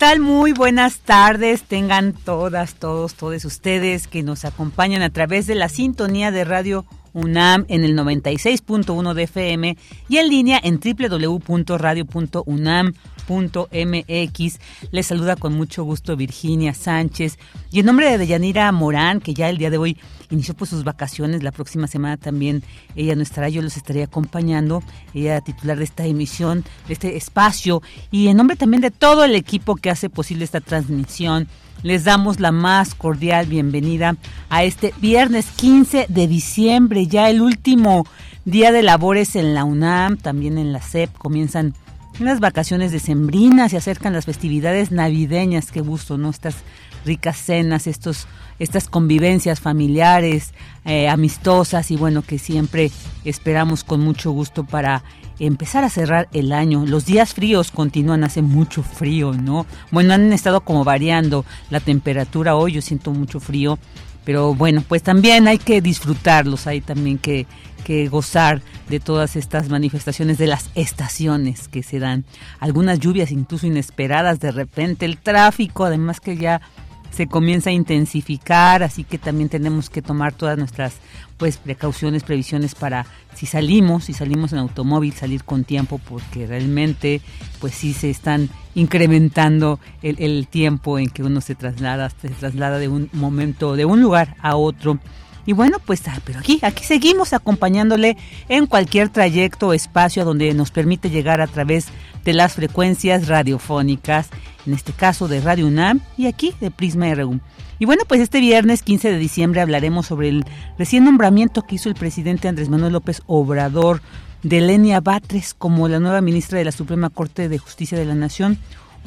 Tal? Muy buenas tardes. Tengan todas, todos, todos ustedes que nos acompañan a través de la sintonía de radio UNAM en el 96.1 de FM y en línea en www.radio.unam.mx. Les saluda con mucho gusto Virginia Sánchez y en nombre de Deyanira Morán, que ya el día de hoy inició pues sus vacaciones, la próxima semana también ella no estará, yo los estaré acompañando, ella titular de esta emisión, de este espacio y en nombre también de todo el equipo que hace posible esta transmisión les damos la más cordial bienvenida a este viernes 15 de diciembre, ya el último día de labores en la UNAM, también en la SEP, comienzan las vacaciones decembrinas, y acercan las festividades navideñas, qué gusto, ¿no? Estas ricas cenas, estos estas convivencias familiares, eh, amistosas y bueno, que siempre esperamos con mucho gusto para empezar a cerrar el año. Los días fríos continúan, hace mucho frío, ¿no? Bueno, han estado como variando la temperatura hoy, yo siento mucho frío, pero bueno, pues también hay que disfrutarlos, hay también que, que gozar de todas estas manifestaciones de las estaciones que se dan. Algunas lluvias incluso inesperadas de repente, el tráfico, además que ya se comienza a intensificar, así que también tenemos que tomar todas nuestras pues precauciones, previsiones para si salimos, si salimos en automóvil, salir con tiempo, porque realmente pues sí se están incrementando el, tiempo en que uno se traslada, se traslada de un momento, de un lugar a otro. Y bueno, pues, ah, pero aquí, aquí seguimos acompañándole en cualquier trayecto o espacio donde nos permite llegar a través de las frecuencias radiofónicas, en este caso de Radio UNAM y aquí de Prisma RU. Y bueno, pues este viernes 15 de diciembre hablaremos sobre el recién nombramiento que hizo el presidente Andrés Manuel López Obrador de Lenia Batres como la nueva ministra de la Suprema Corte de Justicia de la Nación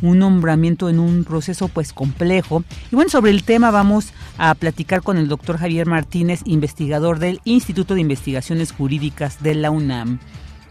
un nombramiento en un proceso pues complejo. Y bueno, sobre el tema vamos a platicar con el doctor Javier Martínez, investigador del Instituto de Investigaciones Jurídicas de la UNAM.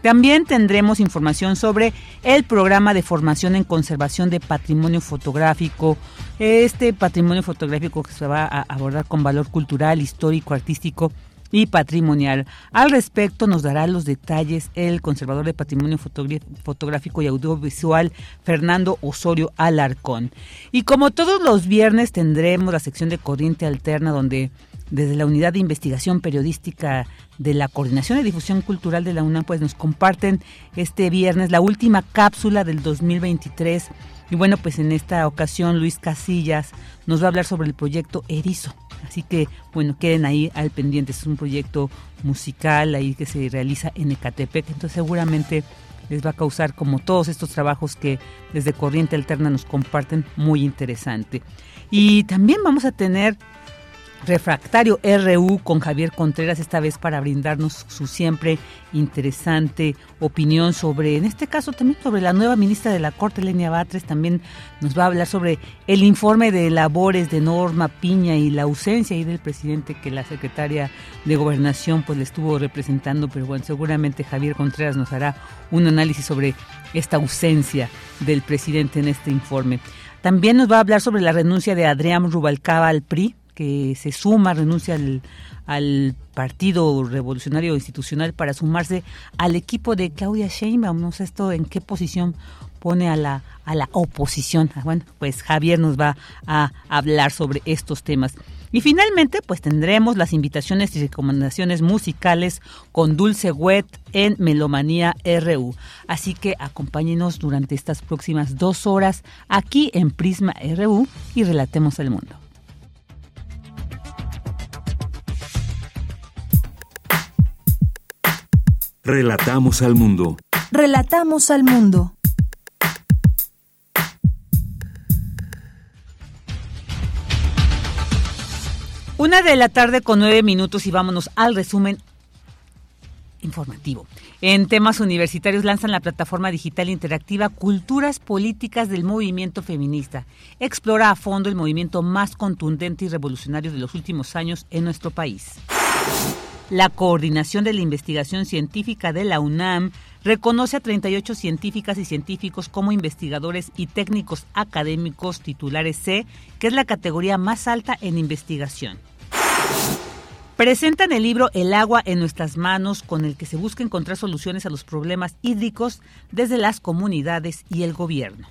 También tendremos información sobre el programa de formación en conservación de patrimonio fotográfico. Este patrimonio fotográfico que se va a abordar con valor cultural, histórico, artístico y patrimonial. Al respecto nos dará los detalles el conservador de patrimonio fotográfico y audiovisual Fernando Osorio Alarcón. Y como todos los viernes tendremos la sección de Corriente Alterna donde desde la Unidad de Investigación Periodística de la Coordinación de Difusión Cultural de la UNAM, pues nos comparten este viernes la última cápsula del 2023. Y bueno, pues en esta ocasión Luis Casillas nos va a hablar sobre el proyecto Erizo, Así que, bueno, queden ahí al pendiente. Es un proyecto musical ahí que se realiza en Ecatepec. Entonces, seguramente les va a causar, como todos estos trabajos que desde Corriente Alterna nos comparten, muy interesante. Y también vamos a tener Refractario RU con Javier Contreras, esta vez para brindarnos su siempre interesante opinión sobre, en este caso también sobre la nueva ministra de la Corte, Lenia Batres, también nos va a hablar sobre el informe de labores de Norma Piña y la ausencia ahí del presidente que la secretaria de Gobernación pues le estuvo representando, pero bueno, seguramente Javier Contreras nos hará un análisis sobre esta ausencia del presidente en este informe. También nos va a hablar sobre la renuncia de Adrián Rubalcaba al PRI, que se suma, renuncia al, al Partido Revolucionario Institucional para sumarse al equipo de Claudia Sheinbaum. No sé esto en qué posición pone a la, a la oposición. Ah, bueno, pues Javier nos va a hablar sobre estos temas. Y finalmente, pues tendremos las invitaciones y recomendaciones musicales con Dulce Wet en Melomanía RU. Así que acompáñenos durante estas próximas dos horas aquí en Prisma RU y relatemos el mundo. Relatamos al mundo. Relatamos al mundo. Una de la tarde con nueve minutos y vámonos al resumen informativo. En temas universitarios lanzan la plataforma digital interactiva Culturas Políticas del Movimiento Feminista. Explora a fondo el movimiento más contundente y revolucionario de los últimos años en nuestro país. La Coordinación de la Investigación Científica de la UNAM reconoce a 38 científicas y científicos como investigadores y técnicos académicos titulares C, que es la categoría más alta en investigación. Presentan el libro El agua en nuestras manos, con el que se busca encontrar soluciones a los problemas hídricos desde las comunidades y el gobierno.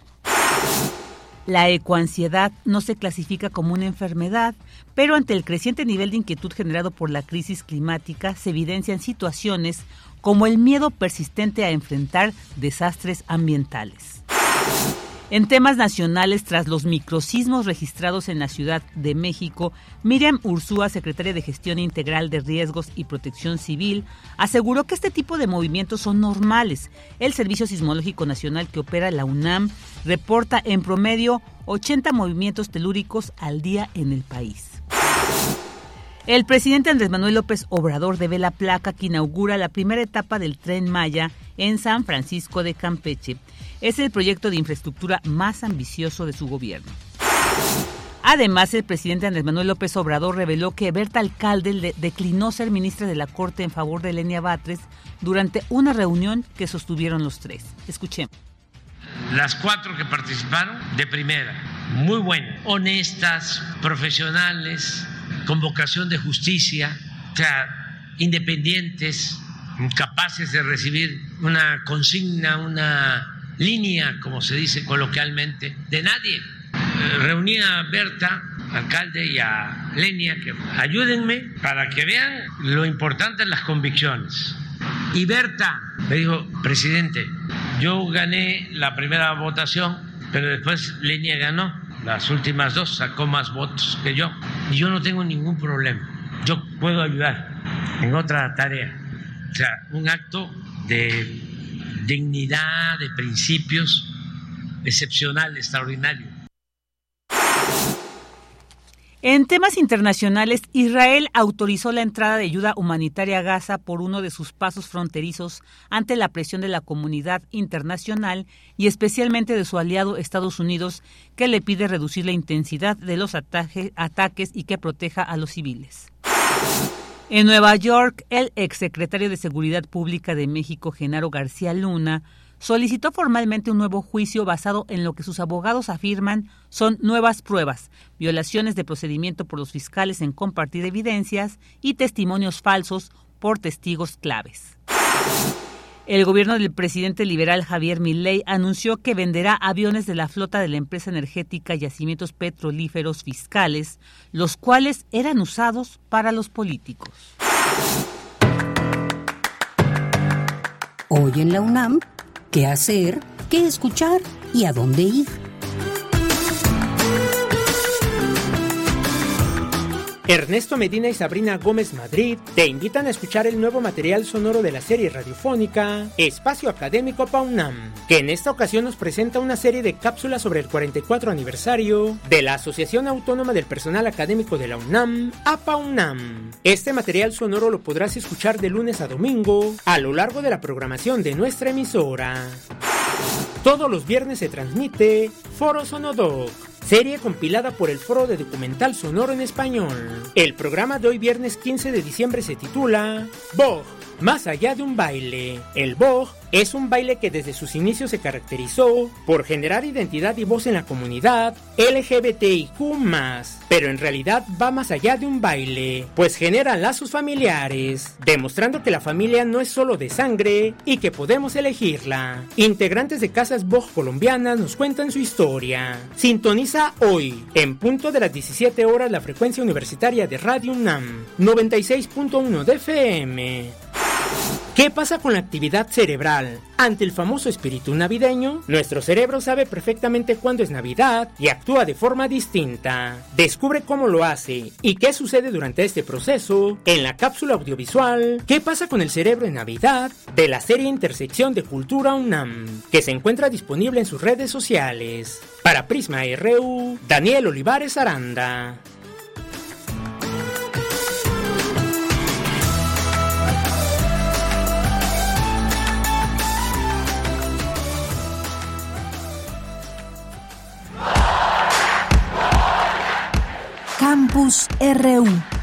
La ecoansiedad no se clasifica como una enfermedad, pero ante el creciente nivel de inquietud generado por la crisis climática se evidencian situaciones como el miedo persistente a enfrentar desastres ambientales. En temas nacionales, tras los microsismos registrados en la Ciudad de México, Miriam Ursúa, secretaria de Gestión Integral de Riesgos y Protección Civil, aseguró que este tipo de movimientos son normales. El Servicio Sismológico Nacional que opera la UNAM reporta en promedio 80 movimientos telúricos al día en el país. El presidente Andrés Manuel López Obrador debe la placa que inaugura la primera etapa del tren Maya en San Francisco de Campeche es el proyecto de infraestructura más ambicioso de su gobierno. Además, el presidente Andrés Manuel López Obrador reveló que Berta Alcalde declinó ser ministra de la Corte en favor de Lenia Batres durante una reunión que sostuvieron los tres. Escuchemos. Las cuatro que participaron, de primera, muy buenas, honestas, profesionales, con vocación de justicia, o sea, independientes, capaces de recibir una consigna, una línea, como se dice coloquialmente, de nadie. Eh, reuní a Berta, alcalde, y a Lenia, que ayúdenme para que vean lo importante de las convicciones. Y Berta me dijo, presidente, yo gané la primera votación, pero después Lenia ganó las últimas dos, sacó más votos que yo, y yo no tengo ningún problema. Yo puedo ayudar en otra tarea. O sea, un acto de dignidad, de principios excepcional, extraordinario. En temas internacionales, Israel autorizó la entrada de ayuda humanitaria a Gaza por uno de sus pasos fronterizos ante la presión de la comunidad internacional y especialmente de su aliado Estados Unidos, que le pide reducir la intensidad de los ataques y que proteja a los civiles. En Nueva York, el exsecretario de Seguridad Pública de México, Genaro García Luna, solicitó formalmente un nuevo juicio basado en lo que sus abogados afirman son nuevas pruebas, violaciones de procedimiento por los fiscales en compartir evidencias y testimonios falsos por testigos claves. El gobierno del presidente liberal Javier Milei anunció que venderá aviones de la flota de la empresa energética Yacimientos Petrolíferos Fiscales, los cuales eran usados para los políticos. Hoy en la UNAM, ¿qué hacer? ¿Qué escuchar? ¿Y a dónde ir? Ernesto Medina y Sabrina Gómez Madrid te invitan a escuchar el nuevo material sonoro de la serie radiofónica Espacio Académico PAUNAM, que en esta ocasión nos presenta una serie de cápsulas sobre el 44 aniversario de la Asociación Autónoma del Personal Académico de la UNAM, APAUNAM. Este material sonoro lo podrás escuchar de lunes a domingo a lo largo de la programación de nuestra emisora. Todos los viernes se transmite Foro Sonodoc serie compilada por el Foro de Documental Sonoro en Español. El programa de hoy viernes 15 de diciembre se titula Bog, más allá de un baile. El Bog es un baile que desde sus inicios se caracterizó por generar identidad y voz en la comunidad LGBTIQ, pero en realidad va más allá de un baile, pues genera lazos familiares, demostrando que la familia no es solo de sangre y que podemos elegirla. Integrantes de casas Bog colombianas nos cuentan su historia. Sintoniza hoy, en punto de las 17 horas, la frecuencia universitaria de Radio UNAM, 96.1 de FM. ¿Qué pasa con la actividad cerebral? Ante el famoso espíritu navideño, nuestro cerebro sabe perfectamente cuándo es Navidad y actúa de forma distinta. Descubre cómo lo hace y qué sucede durante este proceso en la cápsula audiovisual ¿Qué pasa con el cerebro en Navidad? de la serie Intersección de Cultura UNAM, que se encuentra disponible en sus redes sociales. Para Prisma RU, Daniel Olivares Aranda. Campus RU.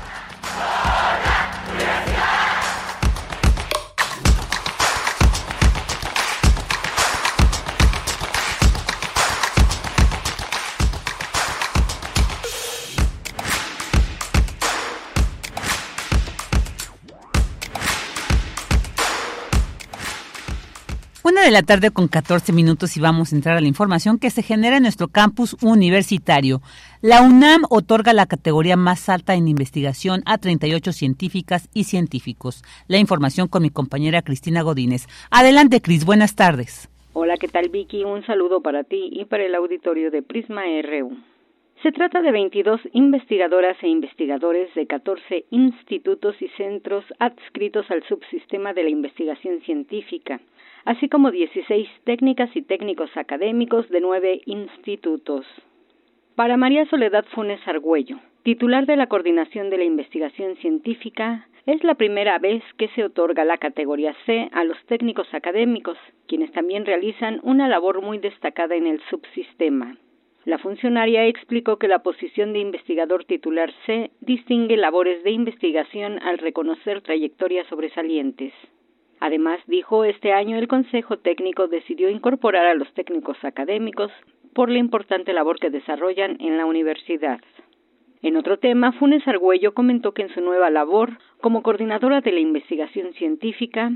Una de la tarde con 14 minutos y vamos a entrar a la información que se genera en nuestro campus universitario. La UNAM otorga la categoría más alta en investigación a 38 científicas y científicos. La información con mi compañera Cristina Godínez. Adelante, Cris, buenas tardes. Hola, ¿qué tal, Vicky? Un saludo para ti y para el auditorio de Prisma RU. Se trata de 22 investigadoras e investigadores de 14 institutos y centros adscritos al subsistema de la investigación científica así como 16 técnicas y técnicos académicos de nueve institutos. Para María Soledad Funes Argüello, titular de la Coordinación de la Investigación Científica, es la primera vez que se otorga la categoría C a los técnicos académicos, quienes también realizan una labor muy destacada en el subsistema. La funcionaria explicó que la posición de investigador titular C distingue labores de investigación al reconocer trayectorias sobresalientes. Además, dijo, este año el Consejo Técnico decidió incorporar a los técnicos académicos por la importante labor que desarrollan en la universidad. En otro tema, Funes Argüello comentó que en su nueva labor como coordinadora de la investigación científica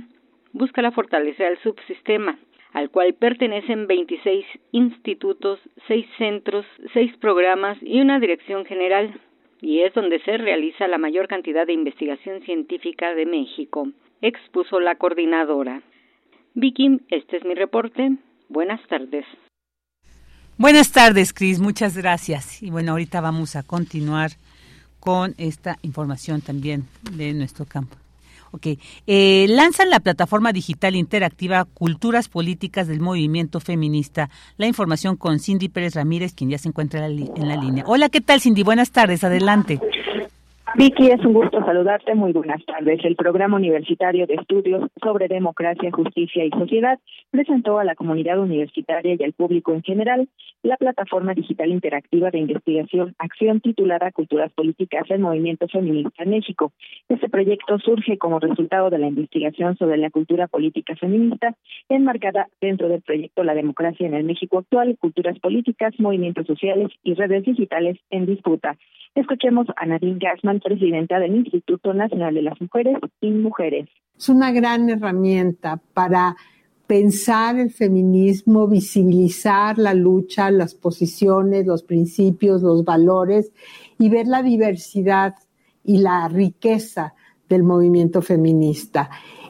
busca la fortalecer al subsistema, al cual pertenecen 26 institutos, 6 centros, 6 programas y una dirección general, y es donde se realiza la mayor cantidad de investigación científica de México expuso la coordinadora. Vicky, este es mi reporte. Buenas tardes. Buenas tardes, Cris. Muchas gracias. Y bueno, ahorita vamos a continuar con esta información también de nuestro campo. Ok, eh, lanzan la plataforma digital interactiva Culturas Políticas del Movimiento Feminista. La información con Cindy Pérez Ramírez, quien ya se encuentra en la línea. Hola, ¿qué tal, Cindy? Buenas tardes, adelante. Vicky, es un gusto saludarte. Muy buenas tardes. El Programa Universitario de Estudios sobre Democracia, Justicia y Sociedad presentó a la comunidad universitaria y al público en general la plataforma digital interactiva de investigación Acción titulada Culturas Políticas del Movimiento Feminista en México. Este proyecto surge como resultado de la investigación sobre la cultura política feminista enmarcada dentro del proyecto La Democracia en el México actual, Culturas Políticas, Movimientos Sociales y Redes Digitales en Disputa. Escuchemos a Nadine Gassman, presidenta del Instituto Nacional de las Mujeres y Mujeres. Es una gran herramienta para pensar el feminismo, visibilizar la lucha, las posiciones, los principios, los valores y ver la diversidad y la riqueza del movimiento feminista.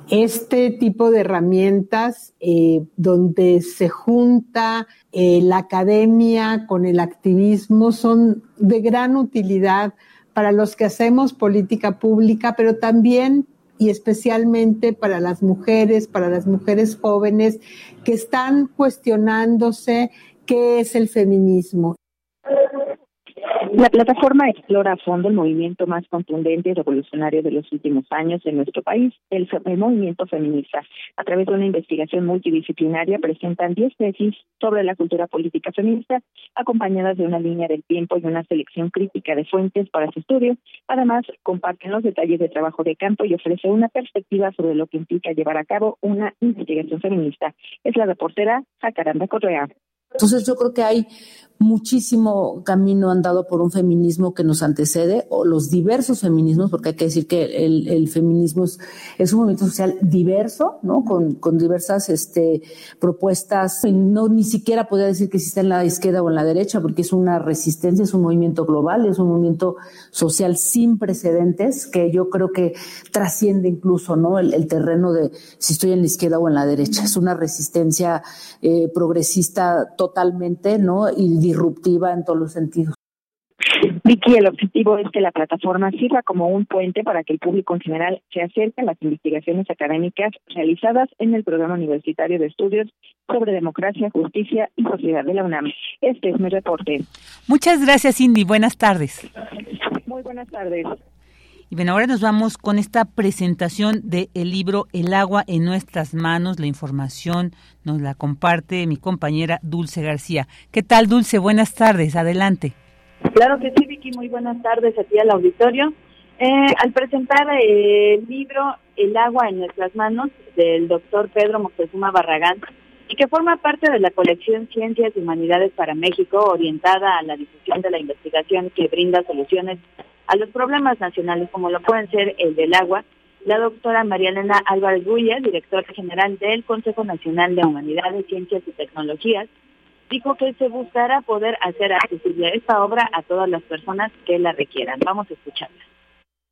Este tipo de herramientas eh, donde se junta eh, la academia con el activismo son de gran utilidad para los que hacemos política pública, pero también y especialmente para las mujeres, para las mujeres jóvenes que están cuestionándose qué es el feminismo. La plataforma explora a fondo el movimiento más contundente y revolucionario de los últimos años en nuestro país, el, movimiento feminista. A través de una investigación multidisciplinaria presentan 10 tesis sobre la cultura política feminista, acompañadas de una línea del tiempo y una selección crítica de fuentes para su estudio. Además, comparten los detalles de trabajo de campo y ofrece una perspectiva sobre lo que implica llevar a cabo una investigación feminista. Es la reportera Jacaranda Correa. Entonces yo creo que hay muchísimo camino andado por un feminismo que nos antecede, o los diversos feminismos, porque hay que decir que el, feminismo es, un movimiento social diverso, ¿no? Con, diversas este, propuestas. No ni siquiera podría decir que existe en la izquierda o en la derecha, porque es una resistencia, es un movimiento global, es un movimiento social sin precedentes, que yo creo que trasciende incluso, ¿no? El, terreno de si estoy en la izquierda o en la derecha. Es una resistencia eh, progresista totalmente, ¿no? Y disruptiva en todos los sentidos. Vicky, el objetivo es que la plataforma sirva como un puente para que el público en general se acerque a las investigaciones académicas realizadas en el programa universitario de estudios sobre democracia, justicia y sociedad de la UNAM. Este es mi reporte. Muchas gracias, Cindy. Buenas tardes. Muy buenas tardes. Y bien, ahora nos vamos con esta presentación del libro El agua en nuestras manos. La información nos la comparte mi compañera Dulce García. ¿Qué tal, Dulce? Buenas tardes. Adelante. Claro que sí, Vicky. Muy buenas tardes aquí al auditorio. Eh, al presentar el libro El agua en nuestras manos del doctor Pedro Moctezuma Barragán y que forma parte de la colección Ciencias y Humanidades para México orientada a la difusión de la investigación que brinda soluciones a los problemas nacionales como lo pueden ser el del agua, la doctora María Elena Álvarez Guya, directora general del Consejo Nacional de Humanidades, Ciencias y Tecnologías, dijo que se buscará poder hacer accesible esta obra a todas las personas que la requieran. Vamos a escucharla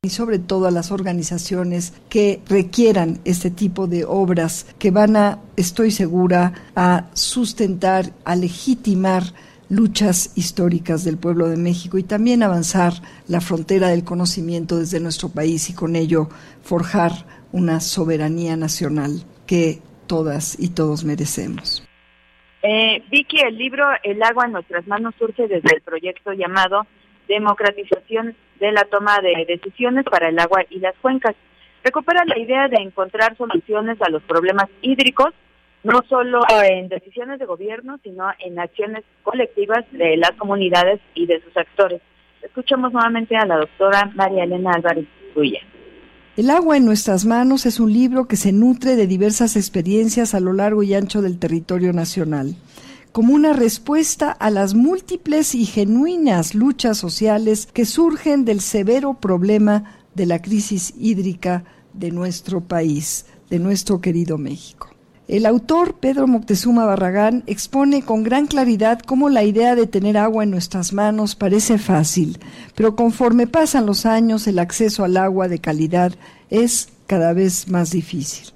y sobre todo a las organizaciones que requieran este tipo de obras que van a, estoy segura, a sustentar, a legitimar luchas históricas del pueblo de México y también avanzar la frontera del conocimiento desde nuestro país y con ello forjar una soberanía nacional que todas y todos merecemos. Eh, Vicky, el libro El agua en nuestras manos surge desde el proyecto llamado Democratización de la toma de decisiones para el agua y las cuencas. Recupera la idea de encontrar soluciones a los problemas hídricos no solo en decisiones de gobierno, sino en acciones colectivas de las comunidades y de sus actores. Escuchamos nuevamente a la doctora María Elena Álvarez Ruya. El agua en nuestras manos es un libro que se nutre de diversas experiencias a lo largo y ancho del territorio nacional, como una respuesta a las múltiples y genuinas luchas sociales que surgen del severo problema de la crisis hídrica de nuestro país, de nuestro querido México. El autor Pedro Moctezuma Barragán expone con gran claridad cómo la idea de tener agua en nuestras manos parece fácil, pero conforme pasan los años el acceso al agua de calidad es cada vez más difícil.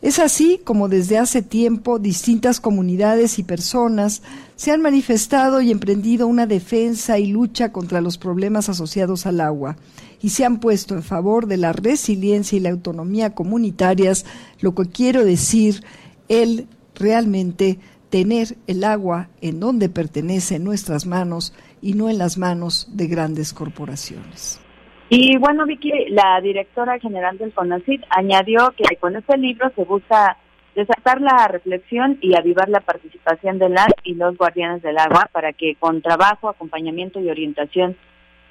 Es así como desde hace tiempo distintas comunidades y personas se han manifestado y emprendido una defensa y lucha contra los problemas asociados al agua y se han puesto en favor de la resiliencia y la autonomía comunitarias, lo que quiero decir, el realmente tener el agua en donde pertenece en nuestras manos y no en las manos de grandes corporaciones. Y bueno, Vicky, la directora general del CONACYT añadió que con este libro se busca desatar la reflexión y avivar la participación de las y los guardianes del agua para que con trabajo, acompañamiento y orientación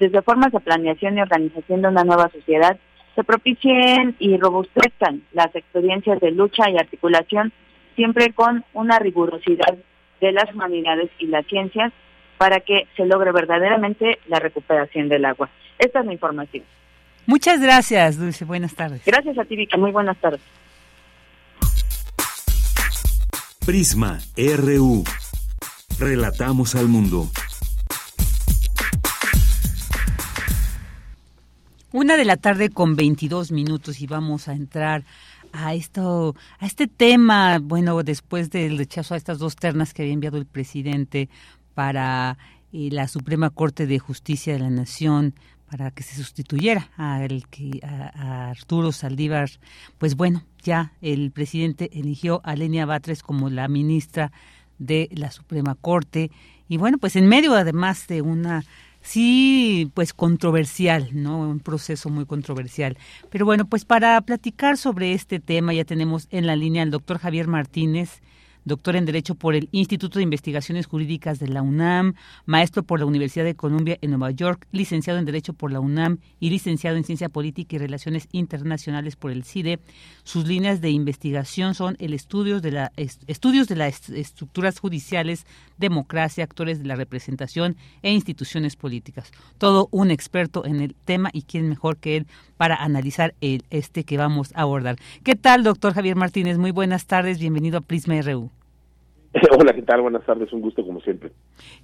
desde formas de planeación y organización de una nueva sociedad, se propicien y robustezcan las experiencias de lucha y articulación, siempre con una rigurosidad de las humanidades y las ciencias para que se logre verdaderamente la recuperación del agua. Esta es la información. Muchas gracias, Dulce. Buenas tardes. Gracias a ti, Vika. Muy buenas tardes. Prisma RU. Relatamos al mundo. Una de la tarde con 22 minutos y vamos a entrar a esto, a este tema, bueno, después del rechazo a estas dos ternas que había enviado el presidente para eh, la Suprema Corte de Justicia de la Nación para que se sustituyera a, que, a, Arturo Saldívar, pues bueno, ya el presidente eligió a Lenia Batres como la ministra de la Suprema Corte y bueno, pues en medio además de una sí, pues controversial, ¿no? Un proceso muy controversial. Pero bueno, pues para platicar sobre este tema ya tenemos en la línea al doctor Javier Martínez, doctor en Derecho por el Instituto de Investigaciones Jurídicas de la UNAM, maestro por la Universidad de Columbia en Nueva York, licenciado en Derecho por la UNAM y licenciado en Ciencia Política y Relaciones Internacionales por el CIDE. Sus líneas de investigación son el estudio de la, estudios de las estructuras judiciales, democracia, actores de la representación e instituciones políticas. Todo un experto en el tema y quién mejor que él para analizar el, este que vamos a abordar. ¿Qué tal, doctor Javier Martínez? Muy buenas tardes, bienvenido a Prisma RU. Hola, ¿qué tal? Buenas tardes, un gusto como siempre.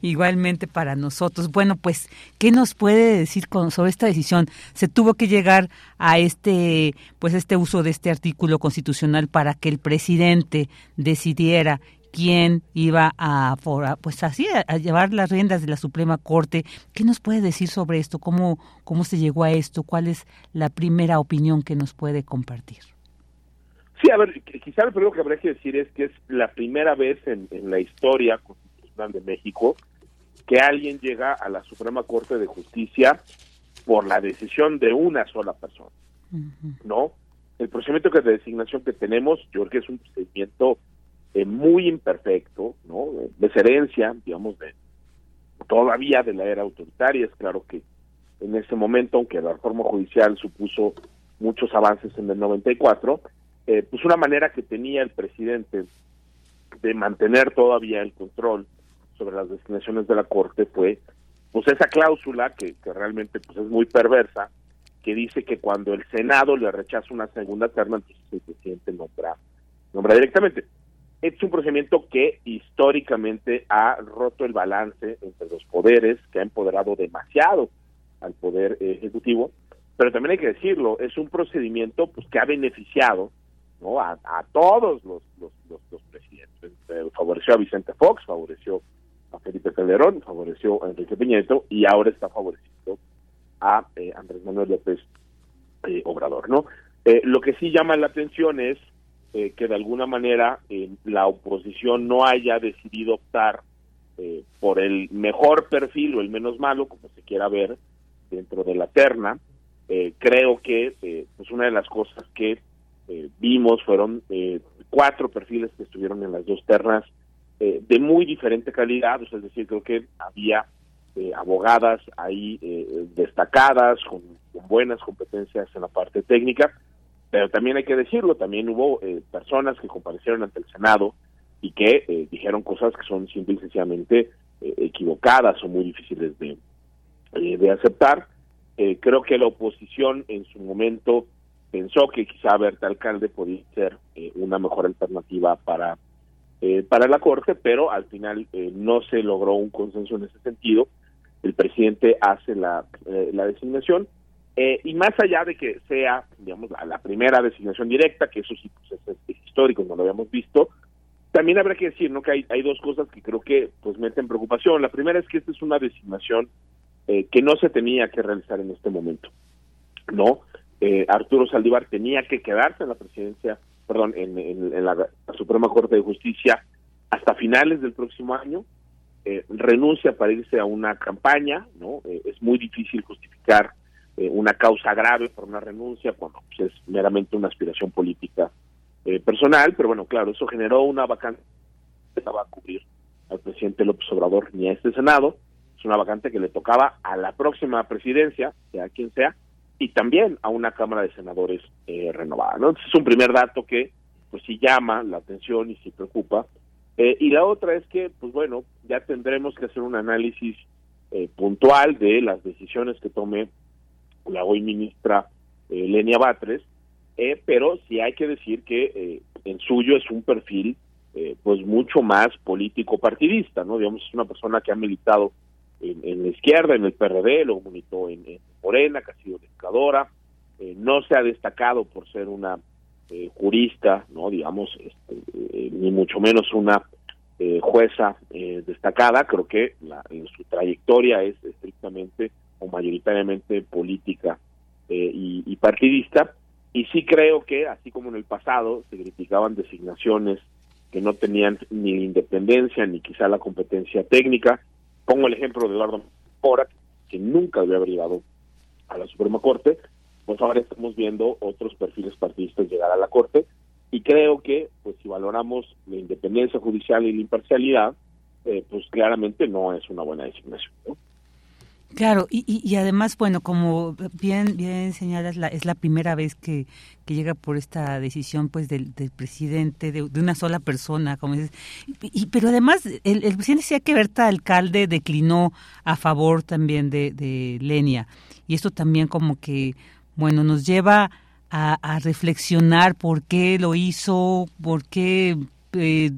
Igualmente para nosotros. Bueno, pues, ¿qué nos puede decir con, sobre esta decisión? Se tuvo que llegar a este, pues, este uso de este artículo constitucional para que el presidente decidiera quién iba a, pues así, a, llevar las riendas de la Suprema Corte. ¿Qué nos puede decir sobre esto? ¿Cómo, cómo se llegó a esto? ¿Cuál es la primera opinión que nos puede compartir? Sí, a ver, quizá lo primero que habría que decir es que es la primera vez en, la historia constitucional de México que alguien llega a la Suprema Corte de Justicia por la decisión de una sola persona, ¿no? El procedimiento de designación que tenemos, yo creo que es un procedimiento eh, muy imperfecto, ¿no? Es herencia, digamos, de todavía de la era autoritaria. Es claro que en ese momento, aunque la reforma judicial supuso muchos avances en el 94, eh, pues una manera que tenía el presidente de mantener todavía el control sobre las designaciones de la Corte fue pues esa cláusula que, que realmente pues es muy perversa, que dice que cuando el Senado le rechaza una segunda terna, entonces el presidente nombra, nombra directamente. Es un procedimiento que históricamente ha roto el balance entre los poderes, que ha empoderado demasiado al poder ejecutivo, pero también hay que decirlo, es un procedimiento pues que ha beneficiado ¿no? a, todos los, presidentes. Eh, favoreció a Vicente Fox, favoreció a Felipe Calderón, favoreció a Enrique Piñeto y ahora está favoreciendo a eh, Andrés Manuel López eh, Obrador. ¿no? lo que sí llama la atención es que de alguna manera la oposición no haya decidido optar por el mejor perfil o el menos malo, como se quiera ver, dentro de la terna. creo que pues una de las cosas que vimos fueron cuatro perfiles que estuvieron en las dos ternas de muy diferente calidad, es decir, creo que había abogadas ahí destacadas, con buenas competencias en la parte técnica, pero también hay que decirlo, también hubo eh, personas que comparecieron ante el Senado y que eh, dijeron cosas que son simple y sencillamente eh, equivocadas o muy difíciles de, de aceptar. creo que la oposición en su momento pensó que quizá Berta Alcalde podía ser una mejor alternativa para, para la Corte, pero al final no se logró un consenso en ese sentido. El presidente hace la, la designación eh, y más allá de que sea, digamos, la, primera designación directa, que eso sí pues, es, histórico, no lo habíamos visto, también habrá que decir, ¿no? Que hay, hay dos cosas que creo que pues meten preocupación. La primera es que esta es una designación eh, que no se tenía que realizar en este momento, ¿no? Eh, Arturo Saldívar tenía que quedarse en la presidencia, perdón, en, la, Suprema Corte de Justicia hasta finales del próximo año. renuncia para irse a una campaña, ¿no? es muy difícil justificar eh, una causa grave por una renuncia cuando pues, es meramente una aspiración política eh, personal, pero bueno, claro, eso generó una vacante que estaba a cubrir al presidente López Obrador ni a este Senado, es una vacante que le tocaba a la próxima presidencia, sea quien sea, y también a una Cámara de Senadores eh, renovada, ¿no? Entonces es un primer dato que pues sí llama la atención y sí preocupa. y la otra es que, pues bueno, ya tendremos que hacer un análisis puntual de las decisiones que tome la hoy ministra eh, Lenia Batres, eh, pero sí hay que decir que eh, en suyo es un perfil pues mucho más político partidista, ¿no? Digamos, es una persona que ha militado en, la izquierda, en el PRD, lo militó en, Morena, que ha sido educadora, no se ha destacado por ser una jurista, ¿no? Digamos, este, ni mucho menos una jueza destacada, creo que la, en su trayectoria es estrictamente mayoritariamente política eh, y, partidista. Y sí creo que, así como en el pasado se criticaban designaciones que no tenían ni independencia ni quizá la competencia técnica, pongo el ejemplo de Eduardo Mora, que nunca había llegado a la Suprema Corte, pues ahora estamos viendo otros perfiles partidistas llegar a la Corte y creo que, pues si valoramos la independencia judicial y la imparcialidad, eh, pues claramente no es una buena designación. Claro, y, y, además, bueno, como bien bien señalas, la, es la primera vez que, que llega por esta decisión pues del, del presidente, de, una sola persona, como dices. Y, pero además, el, el, presidente decía que Berta Alcalde declinó a favor también de, de Lenia. Y esto también como que, bueno, nos lleva a, a reflexionar por qué lo hizo, por qué eh,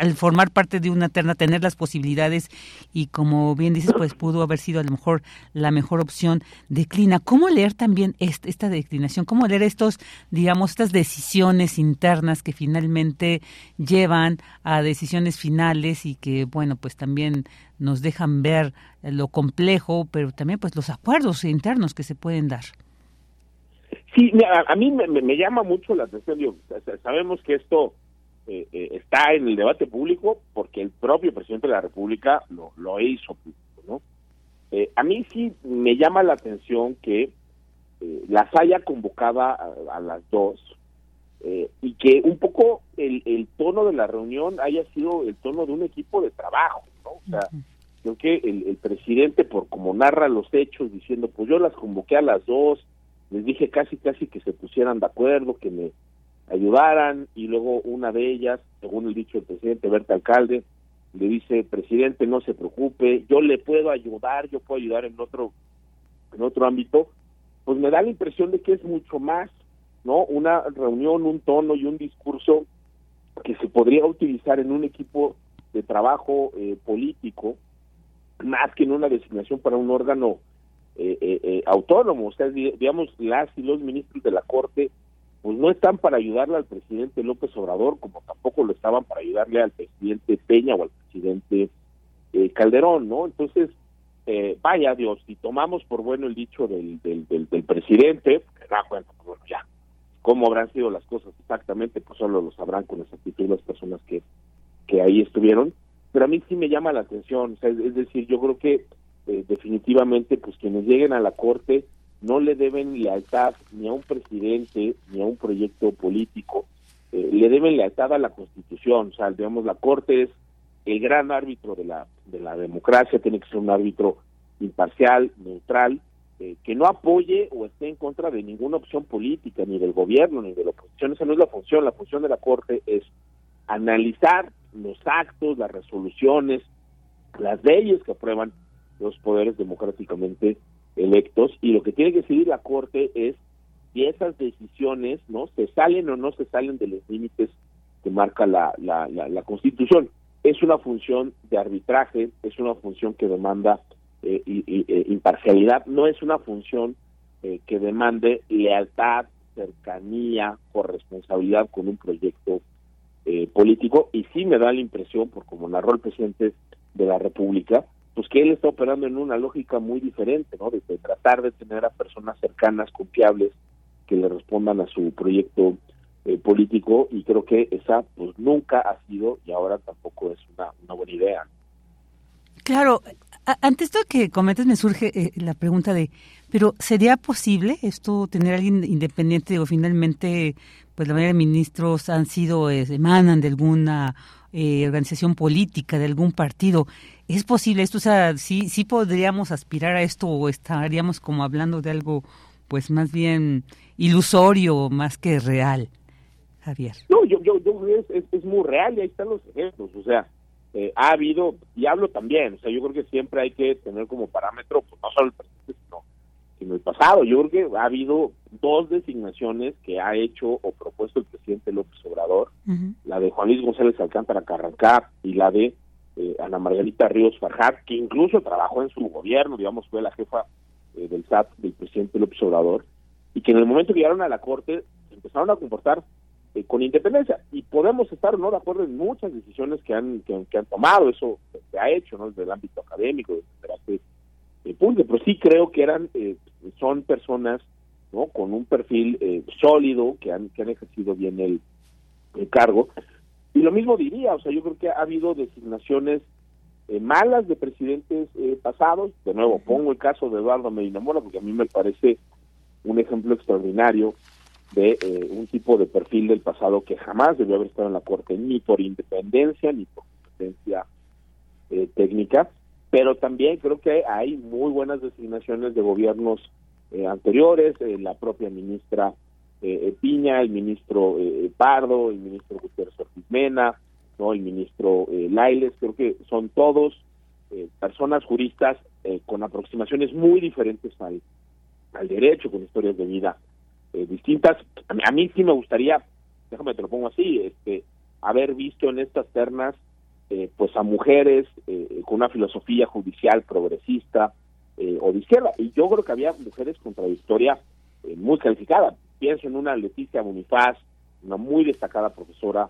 al formar parte de una terna, tener las posibilidades y como bien dices, pues pudo haber sido a lo mejor la mejor opción, declina. ¿Cómo leer también esta declinación? ¿Cómo leer estos, digamos, estas decisiones internas que finalmente llevan a decisiones finales y que, bueno, pues también nos dejan ver lo complejo, pero también pues los acuerdos internos que se pueden dar? Sí, a, mí me, me, llama mucho la atención, digo, sabemos que esto eh, eh, está en el debate público porque el propio presidente de la República lo, lo hizo público, ¿no? Eh, a mí sí me llama la atención que las haya convocada a, las dos y que un poco el, el tono de la reunión haya sido el tono de un equipo de trabajo, ¿no? O sea, creo que el, el presidente, por como narra los hechos, diciendo, pues yo las convoqué a las dos, les dije casi, casi que se pusieran de acuerdo, que me ayudaran y luego una de ellas, según el dicho del presidente Berta Alcalde, le dice, presidente, no se preocupe, yo le puedo ayudar, yo puedo ayudar en otro, en otro ámbito, pues me da la impresión de que es mucho más, ¿no? Una reunión, un tono y un discurso que se podría utilizar en un equipo de trabajo eh, político, más que en una designación para un órgano eh, eh, autónomo. O sea, digamos, las y los ministros de la Corte pues no están para ayudarle al presidente López Obrador, como tampoco lo estaban para ayudarle al presidente Peña o al presidente eh, Calderón, ¿no? Entonces, eh, vaya Dios, si tomamos por bueno el dicho del, del, del, presidente, da cuenta, pues bueno, ya, cómo habrán sido las cosas exactamente, pues solo lo sabrán con exactitud las personas que, que ahí estuvieron, pero a mí sí me llama la atención, es, decir, yo creo que eh, definitivamente, pues quienes lleguen a la Corte, no le deben lealtad ni a un presidente ni a un proyecto político, eh, le deben lealtad a la Constitución, o sea, digamos, la Corte es el gran árbitro de la, de la democracia, tiene que ser un árbitro imparcial, neutral, eh, que no apoye o esté en contra de ninguna opción política, ni del gobierno, ni de la oposición, esa no es la función, la función de la Corte es analizar los actos, las resoluciones, las leyes que aprueban los poderes democráticamente electos y lo que tiene que decidir la Corte es si esas decisiones no se salen o no se salen de los límites que marca la, la, la, Constitución. Es una función de arbitraje, es una función que demanda eh, eh, imparcialidad, no es una función eh, que demande lealtad, cercanía, corresponsabilidad con un proyecto político y sí me da la impresión, por como narró el presidente de la República, pues que él está operando en una lógica muy diferente, ¿no? De, tratar de tener a personas cercanas, confiables, que le respondan a su proyecto eh, político y creo que esa pues nunca ha sido y ahora tampoco es una, una buena idea. Claro, antes de que comentes me surge eh, la pregunta de, pero ¿sería posible esto tener a alguien independiente o finalmente pues la mayoría de ministros han sido, eh, emanan de alguna eh, organización política, de algún partido. ¿Es posible esto? O sea, ¿sí, sí podríamos aspirar a esto o estaríamos como hablando de algo pues más bien ilusorio más que real, Javier? No, yo, yo, yo es, es, muy real y ahí están los ejemplos. O sea, eh, ha habido, y hablo también, o sea, yo creo que siempre hay que tener como parámetro, pues no solo el presidente, sino, sino el pasado. Yo creo que ha habido dos designaciones que ha hecho o propuesto el presidente López Obrador, la de Juan Luis González Alcántara Carrancar y la de eh, Ana Margarita Ríos Farjat, que incluso trabajó en su gobierno, digamos, fue la jefa eh, del SAT del presidente López Obrador, y que en el momento que llegaron a la Corte empezaron a comportar eh, con independencia. Y podemos estar no de acuerdo en muchas decisiones que han, que, han tomado, eso se ha hecho, ¿no? Desde el ámbito académico, desde el público, pero sí creo que eran, son personas ¿no? Con un perfil eh, sólido, que han, que han ejercido bien el, cargo. Y lo mismo diría, o sea, yo creo que ha habido designaciones eh, malas de presidentes eh, pasados. De nuevo, pongo el caso de Eduardo Medina Mora, porque a mí me parece un ejemplo extraordinario de eh, un tipo de perfil del pasado que jamás debió haber estado en la Corte, ni por independencia, ni por competencia eh, técnica, pero también creo que hay muy buenas designaciones de gobiernos eh, anteriores, la propia ministra Piña, el ministro Pardo, el ministro Gutiérrez Ortiz Mena, ¿no? el ministro Lailes, creo que son todos personas juristas con aproximaciones muy diferentes al, al derecho, con historias de vida eh, distintas. A mí, sí me gustaría, déjame te lo pongo así, este, haber visto en estas ternas eh, pues a mujeres eh, con una filosofía judicial progresista o de izquierda. Y yo creo que había mujeres con trayectoria muy calificada. Pienso en una Leticia Bonifaz, una muy destacada profesora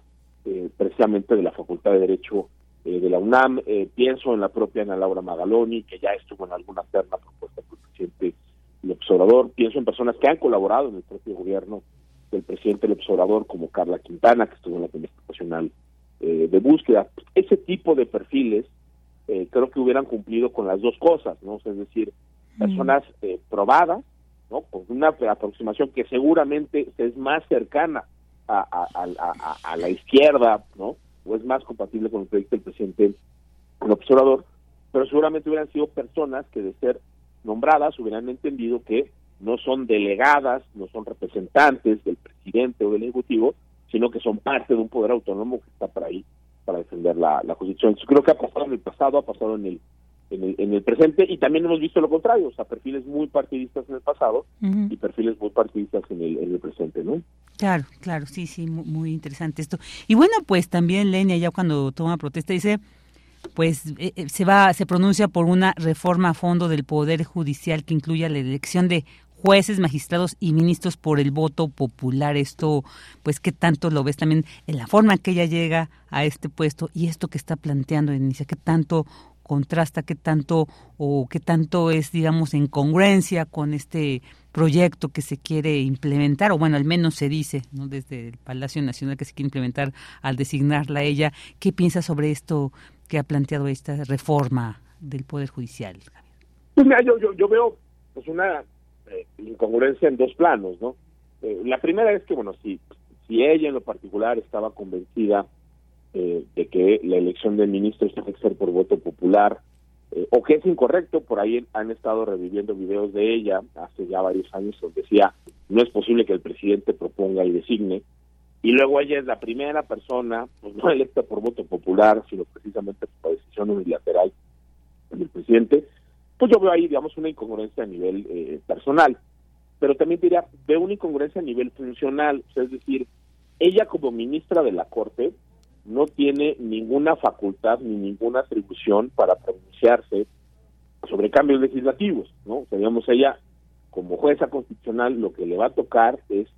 precisamente de la Facultad de Derecho de la UNAM. pienso en la propia Ana Laura Magaloni, que ya estuvo en alguna terna propuesta por el presidente el observador, pienso en personas que han colaborado en el propio gobierno del presidente del observador, como Carla Quintana, que estuvo en la Comisión Nacional eh, de Búsqueda. Ese tipo de perfiles eh, creo que hubieran cumplido con las dos cosas, ¿no? es decir, personas eh, probadas, ¿no? Con una aproximación que seguramente es más cercana a, a, la izquierda, ¿no? O es más compatible con el proyecto del presidente el observador, pero seguramente hubieran sido personas que de ser nombradas hubieran entendido que no son delegadas, no son representantes del presidente o del ejecutivo, sino que son parte de un poder autónomo que está por ahí para defender la, la Constitución. creo que ha pasado en el pasado, ha pasado en el, en el, presente y también hemos visto lo contrario, o sea, perfiles muy partidistas en el pasado y perfiles muy partidistas en el, en el presente, ¿no? Claro, claro, sí, sí, muy, muy interesante esto. Y bueno, pues también Lenia ya cuando toma protesta dice pues eh, eh, se va se pronuncia por una reforma a fondo del poder judicial que incluya la elección de jueces, magistrados y ministros por el voto popular. Esto, pues, ¿qué tanto lo ves también en la forma en que ella llega a este puesto y esto que está planteando Inicia? ¿Qué tanto contrasta, qué tanto o qué tanto es, digamos, en congruencia con este proyecto que se quiere implementar, o bueno, al menos se dice ¿no? desde el Palacio Nacional que se quiere implementar al designarla ella. ¿Qué piensa sobre esto, que ha planteado esta reforma del Poder Judicial? Pues mira, yo, yo, veo pues una eh, incongruencia en dos planos, ¿no? Eh, la primera es que, bueno, si, si ella en lo particular estaba convencida eh, de que la elección del ministro tiene que ser por voto popular, o que es incorrecto, por ahí han estado reviviendo videos de ella hace ya varios años donde decía, no es posible que el presidente proponga y designe, y luego ella es la primera persona, pues no electa por voto popular, sino precisamente por decisión unilateral del presidente, pues yo veo ahí, digamos, una incongruencia a nivel eh, personal. Pero también diría, veo una incongruencia a nivel funcional, es decir, ella como ministra de la Corte no tiene ninguna facultad ni ninguna atribución para pronunciarse sobre cambios legislativos, ¿no? O ella como jueza constitucional lo que le va a tocar es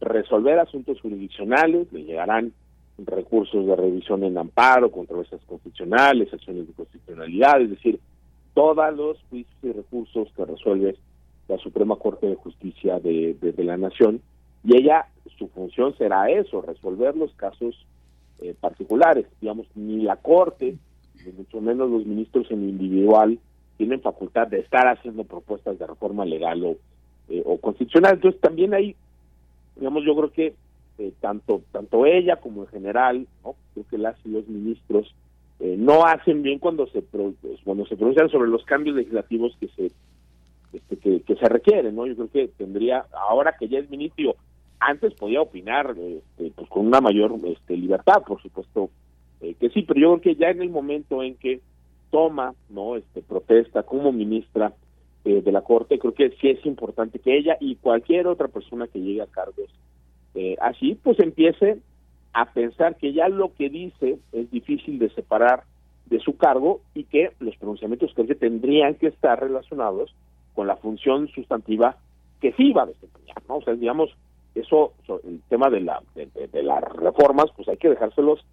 resolver asuntos jurisdiccionales, le llegarán recursos de revisión en amparo, controversias constitucionales, acciones de constitucionalidad, es decir, todos los juicios y recursos que resuelve la Suprema Corte de Justicia de, la Nación, y ella, su función será eso, resolver los casos eh, particulares, digamos, ni la Corte, ni mucho menos los ministros en individual, tienen facultad de estar haciendo propuestas de reforma legal o, eh, constitucional. Entonces también hay digamos, yo creo que eh, tanto tanto ella como en general, ¿no? creo que las y los ministros eh, no hacen bien cuando se pues, cuando se pronuncian sobre los cambios legislativos que se este, que, se requieren, ¿no? Yo creo que tendría ahora que ya es ministro, antes podía opinar este, pues con una mayor este, libertad, por supuesto eh, que sí, pero yo creo que ya en el momento en que toma, ¿no? Este protesta como ministra eh, de la Corte, creo que sí es importante que ella y cualquier otra persona que llegue a cargos eh, así, pues empiece a pensar que ya lo que dice es difícil de separar de su cargo y que los pronunciamientos que tendrían que estar relacionados con la función sustantiva que sí va a desempeñar, ¿no? O sea, digamos, eso, el tema de, la, de, las reformas, pues hay que dejárselos,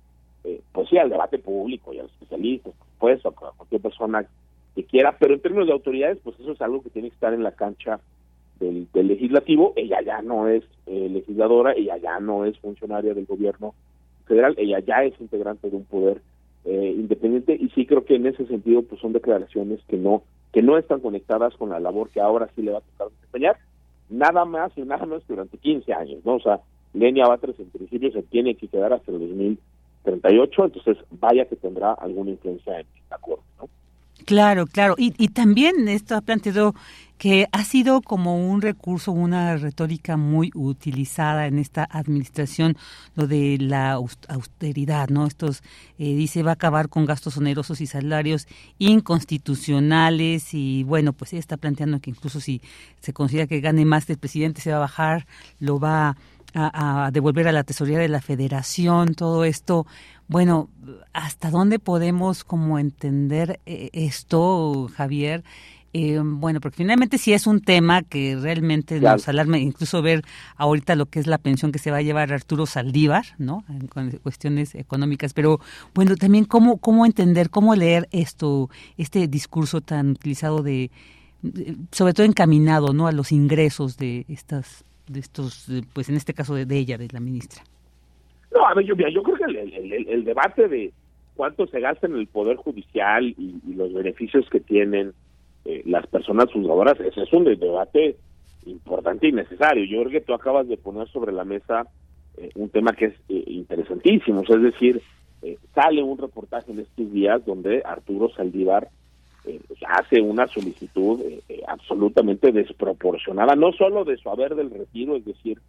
eh, pues sí, al debate público y a los especialistas, supuesto, a cualquier persona que quiera, pero en términos de autoridades, pues eso es algo que tiene que estar en la cancha del, legislativo. Ella ya no es eh, legisladora, ella ya no es funcionaria del gobierno federal, ella ya es integrante de un poder eh, independiente y sí creo que en ese sentido pues son declaraciones que no que no están conectadas con la labor que ahora sí le va a tocar desempeñar nada más y nada menos durante 15 años, ¿no? O sea, Lenia Batres en principio se tiene que quedar hasta el 2038, entonces vaya que tendrá alguna influencia en la Corte, ¿no? Claro, claro. Y, y también esto ha planteado que ha sido como un recurso, una retórica muy utilizada en esta administración, lo de la austeridad, ¿no? Estos, eh, dice, va a acabar con gastos onerosos y salarios inconstitucionales y bueno, pues ella está planteando que incluso si se considera que gane más el presidente se va a bajar, lo va a, a devolver a la tesorería de la federación, todo esto bueno, ¿hasta dónde podemos como entender eh, esto, Javier? Eh, bueno, porque finalmente sí es un tema que realmente nos alarma, incluso ver ahorita lo que es la pensión que se va a llevar Arturo Saldívar, ¿no? Con cuestiones económicas, pero bueno, también cómo, cómo entender, cómo leer esto, este discurso tan utilizado de, sobre todo encaminado, ¿no? A los ingresos de estas, de estos, pues en este caso de ella, de la ministra. No, a ver, yo, yo creo que el, debate de cuánto se gasta en el Poder Judicial y, los beneficios que tienen eh, las personas juzgadoras, ese es un debate importante y necesario. Yo creo que tú acabas de poner sobre la mesa eh, un tema que es eh, interesantísimo, es decir, sale un reportaje en estos días donde Arturo Saldívar hace una solicitud absolutamente desproporcionada, no solo de su haber del retiro, es decir,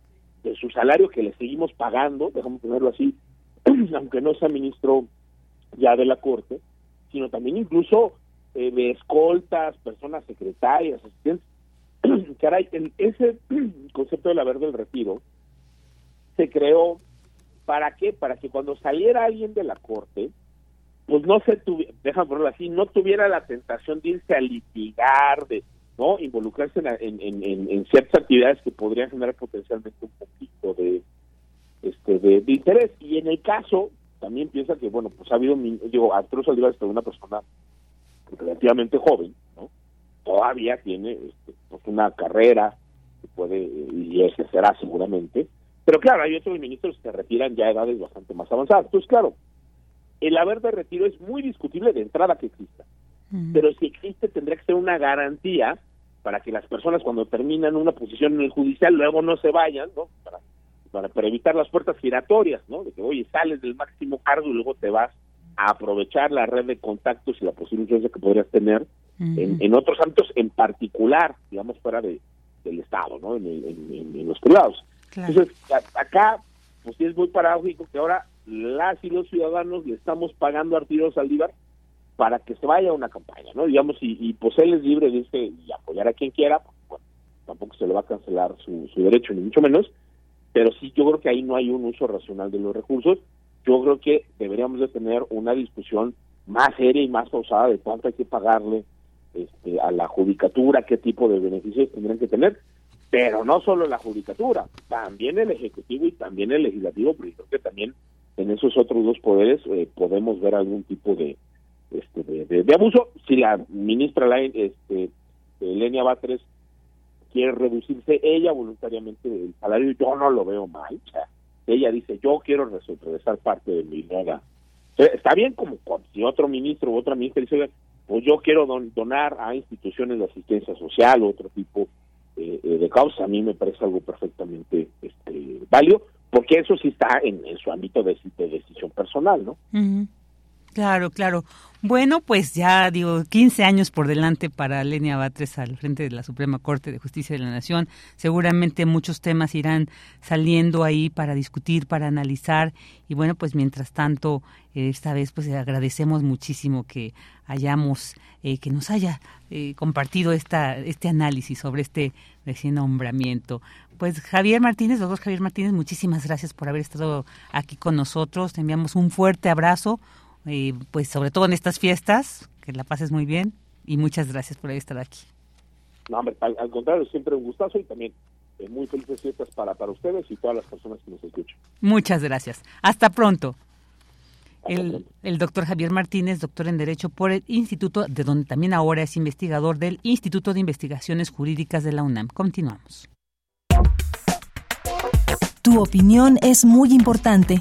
de su salario que le seguimos pagando, dejamos ponerlo así, aunque no sea ministro ya de la Corte, sino también incluso eh, de escoltas, personas secretarias, asistentes. Caray, ese concepto del haber del retiro se creó para qué? Para que cuando saliera alguien de la Corte, pues no se tuviera, déjame ponerlo así, no tuviera la tentación de irse a litigar, de no involucrarse en, en, ciertas actividades que podrían generar potencialmente un poquito de este de, interés. Y en el caso también piensa que bueno pues ha habido digo Arturo Saldívar es una persona relativamente joven no todavía tiene este, pues una carrera que puede y ejercerá seguramente. Pero claro hay otros ministros que se retiran ya a edades bastante más avanzadas. Entonces claro el haber de retiro es muy discutible de entrada que exista. Pero si existe tendría que ser una garantía para que las personas cuando terminan una posición en el judicial luego no se vayan, ¿no? Para, para, evitar las puertas giratorias, ¿no? De que, oye, sales del máximo cargo y luego te vas a aprovechar la red de contactos y la posible influencia que podrías tener en, otros ámbitos, en particular, digamos, fuera de, del Estado, ¿no? En, los privados. Entonces, acá, pues sí es muy paradójico que ahora las y los ciudadanos le estamos pagando a Arturo Saldívar para que se vaya una campaña, ¿no? Digamos, y, y pues él es libre de irse y apoyar a quien quiera, pues, bueno, tampoco se le va a cancelar su, su derecho, ni mucho menos, pero sí yo creo que ahí no hay un uso racional de los recursos, yo creo que deberíamos de tener una discusión más seria y más pausada de cuánto hay que pagarle este, a la judicatura, qué tipo de beneficios tendrían que tener, pero no solo la judicatura, también el Ejecutivo y también el Legislativo, porque creo que también en esos otros dos poderes eh, podemos ver algún tipo de, este, de, abuso. Si la ministra este, Elenia Batres quiere reducirse ella voluntariamente el salario, yo no lo veo mal. O ella dice, yo quiero regresar parte de mi droga. está bien como si otro ministro u otra ministra dice, pues yo quiero donar a instituciones de asistencia social o otro tipo eh, eh, de causa, a mí me parece algo perfectamente este, válido, porque eso sí está en, su ámbito de, decisión personal, ¿no? Claro, claro. Bueno, pues ya digo, 15 años por delante para Lenia Batres al frente de la Suprema Corte de Justicia de la Nación. Seguramente muchos temas irán saliendo ahí para discutir, para analizar. Y bueno, pues mientras tanto, esta vez pues agradecemos muchísimo que hayamos, eh, que nos haya eh, compartido esta, este análisis sobre este recién nombramiento. Pues Javier Martínez, doctor Javier Martínez, muchísimas gracias por haber estado aquí con nosotros. Te enviamos un fuerte abrazo y pues sobre todo en estas fiestas, que la pases muy bien y muchas gracias por estar aquí. No, hombre, al, contrario, siempre un gustazo y también eh, muy felices fiestas para, para ustedes y todas las personas que nos escuchan. Muchas gracias. Hasta pronto. el, el, doctor Javier Martínez, doctor en Derecho por el Instituto, de donde también ahora es investigador del Instituto de Investigaciones Jurídicas de la UNAM. Continuamos. Tu opinión es muy importante.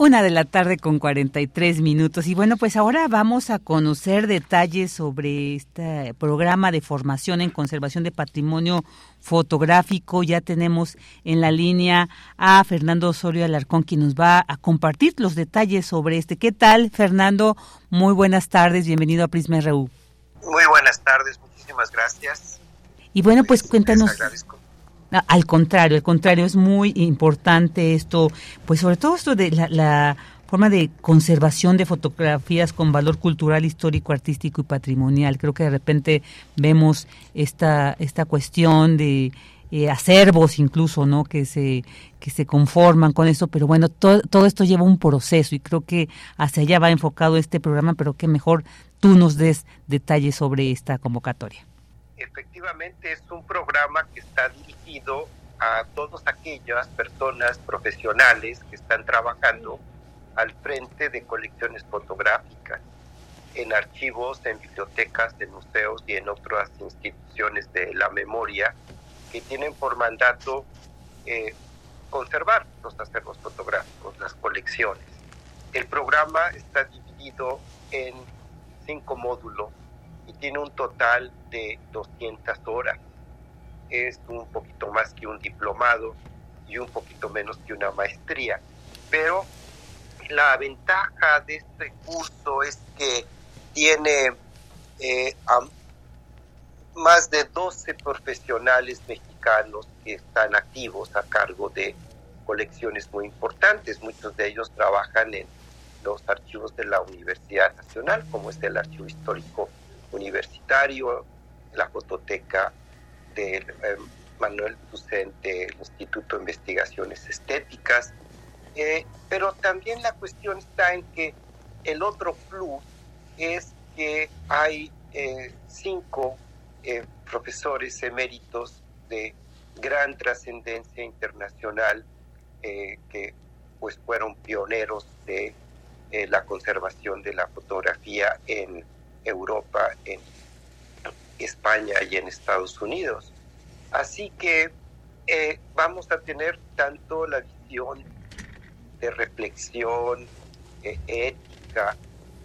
Una de la tarde con 43 minutos. Y bueno, pues ahora vamos a conocer detalles sobre este programa de formación en conservación de patrimonio fotográfico. Ya tenemos en la línea a Fernando Osorio Alarcón, quien nos va a compartir los detalles sobre este. ¿Qué tal, Fernando? Muy buenas tardes, bienvenido a Prisma RU. Muy buenas tardes, muchísimas gracias. Y bueno, pues cuéntanos. Al contrario, al contrario, es muy importante esto, pues sobre todo esto de la, forma de conservación de fotografías con valor cultural, histórico, artístico y patrimonial. Creo que de repente vemos esta, esta cuestión de eh, acervos incluso, ¿no? Que se, que se conforman con esto, pero bueno, todo esto lleva un proceso y creo que hacia allá va enfocado este programa, pero que mejor tú nos des detalles sobre esta convocatoria efectivamente es un programa que está a todas aquellas personas profesionales que están trabajando al frente de colecciones fotográficas, en archivos, en bibliotecas, en museos y en otras instituciones de la memoria que tienen por mandato eh, conservar los acervos fotográficos, las colecciones. El programa está dividido en cinco módulos y tiene un total de 200 horas. Es un poquito más que un diplomado y un poquito menos que una maestría. Pero la ventaja de este curso es que tiene eh, más de 12 profesionales mexicanos que están activos a cargo de colecciones muy importantes. Muchos de ellos trabajan en los archivos de la Universidad Nacional, como es el Archivo Histórico universitario, la fototeca eh, Manuel Ducente, el Instituto de Investigaciones Estéticas, eh, pero también la cuestión está en que el otro plus es que hay eh, cinco profesores eméritos de gran trascendencia internacional que pues fueron pioneros de la conservación de la fotografía en Europa, en España y en Estados Unidos. Así que eh, vamos a tener tanto la visión de reflexión eh, ética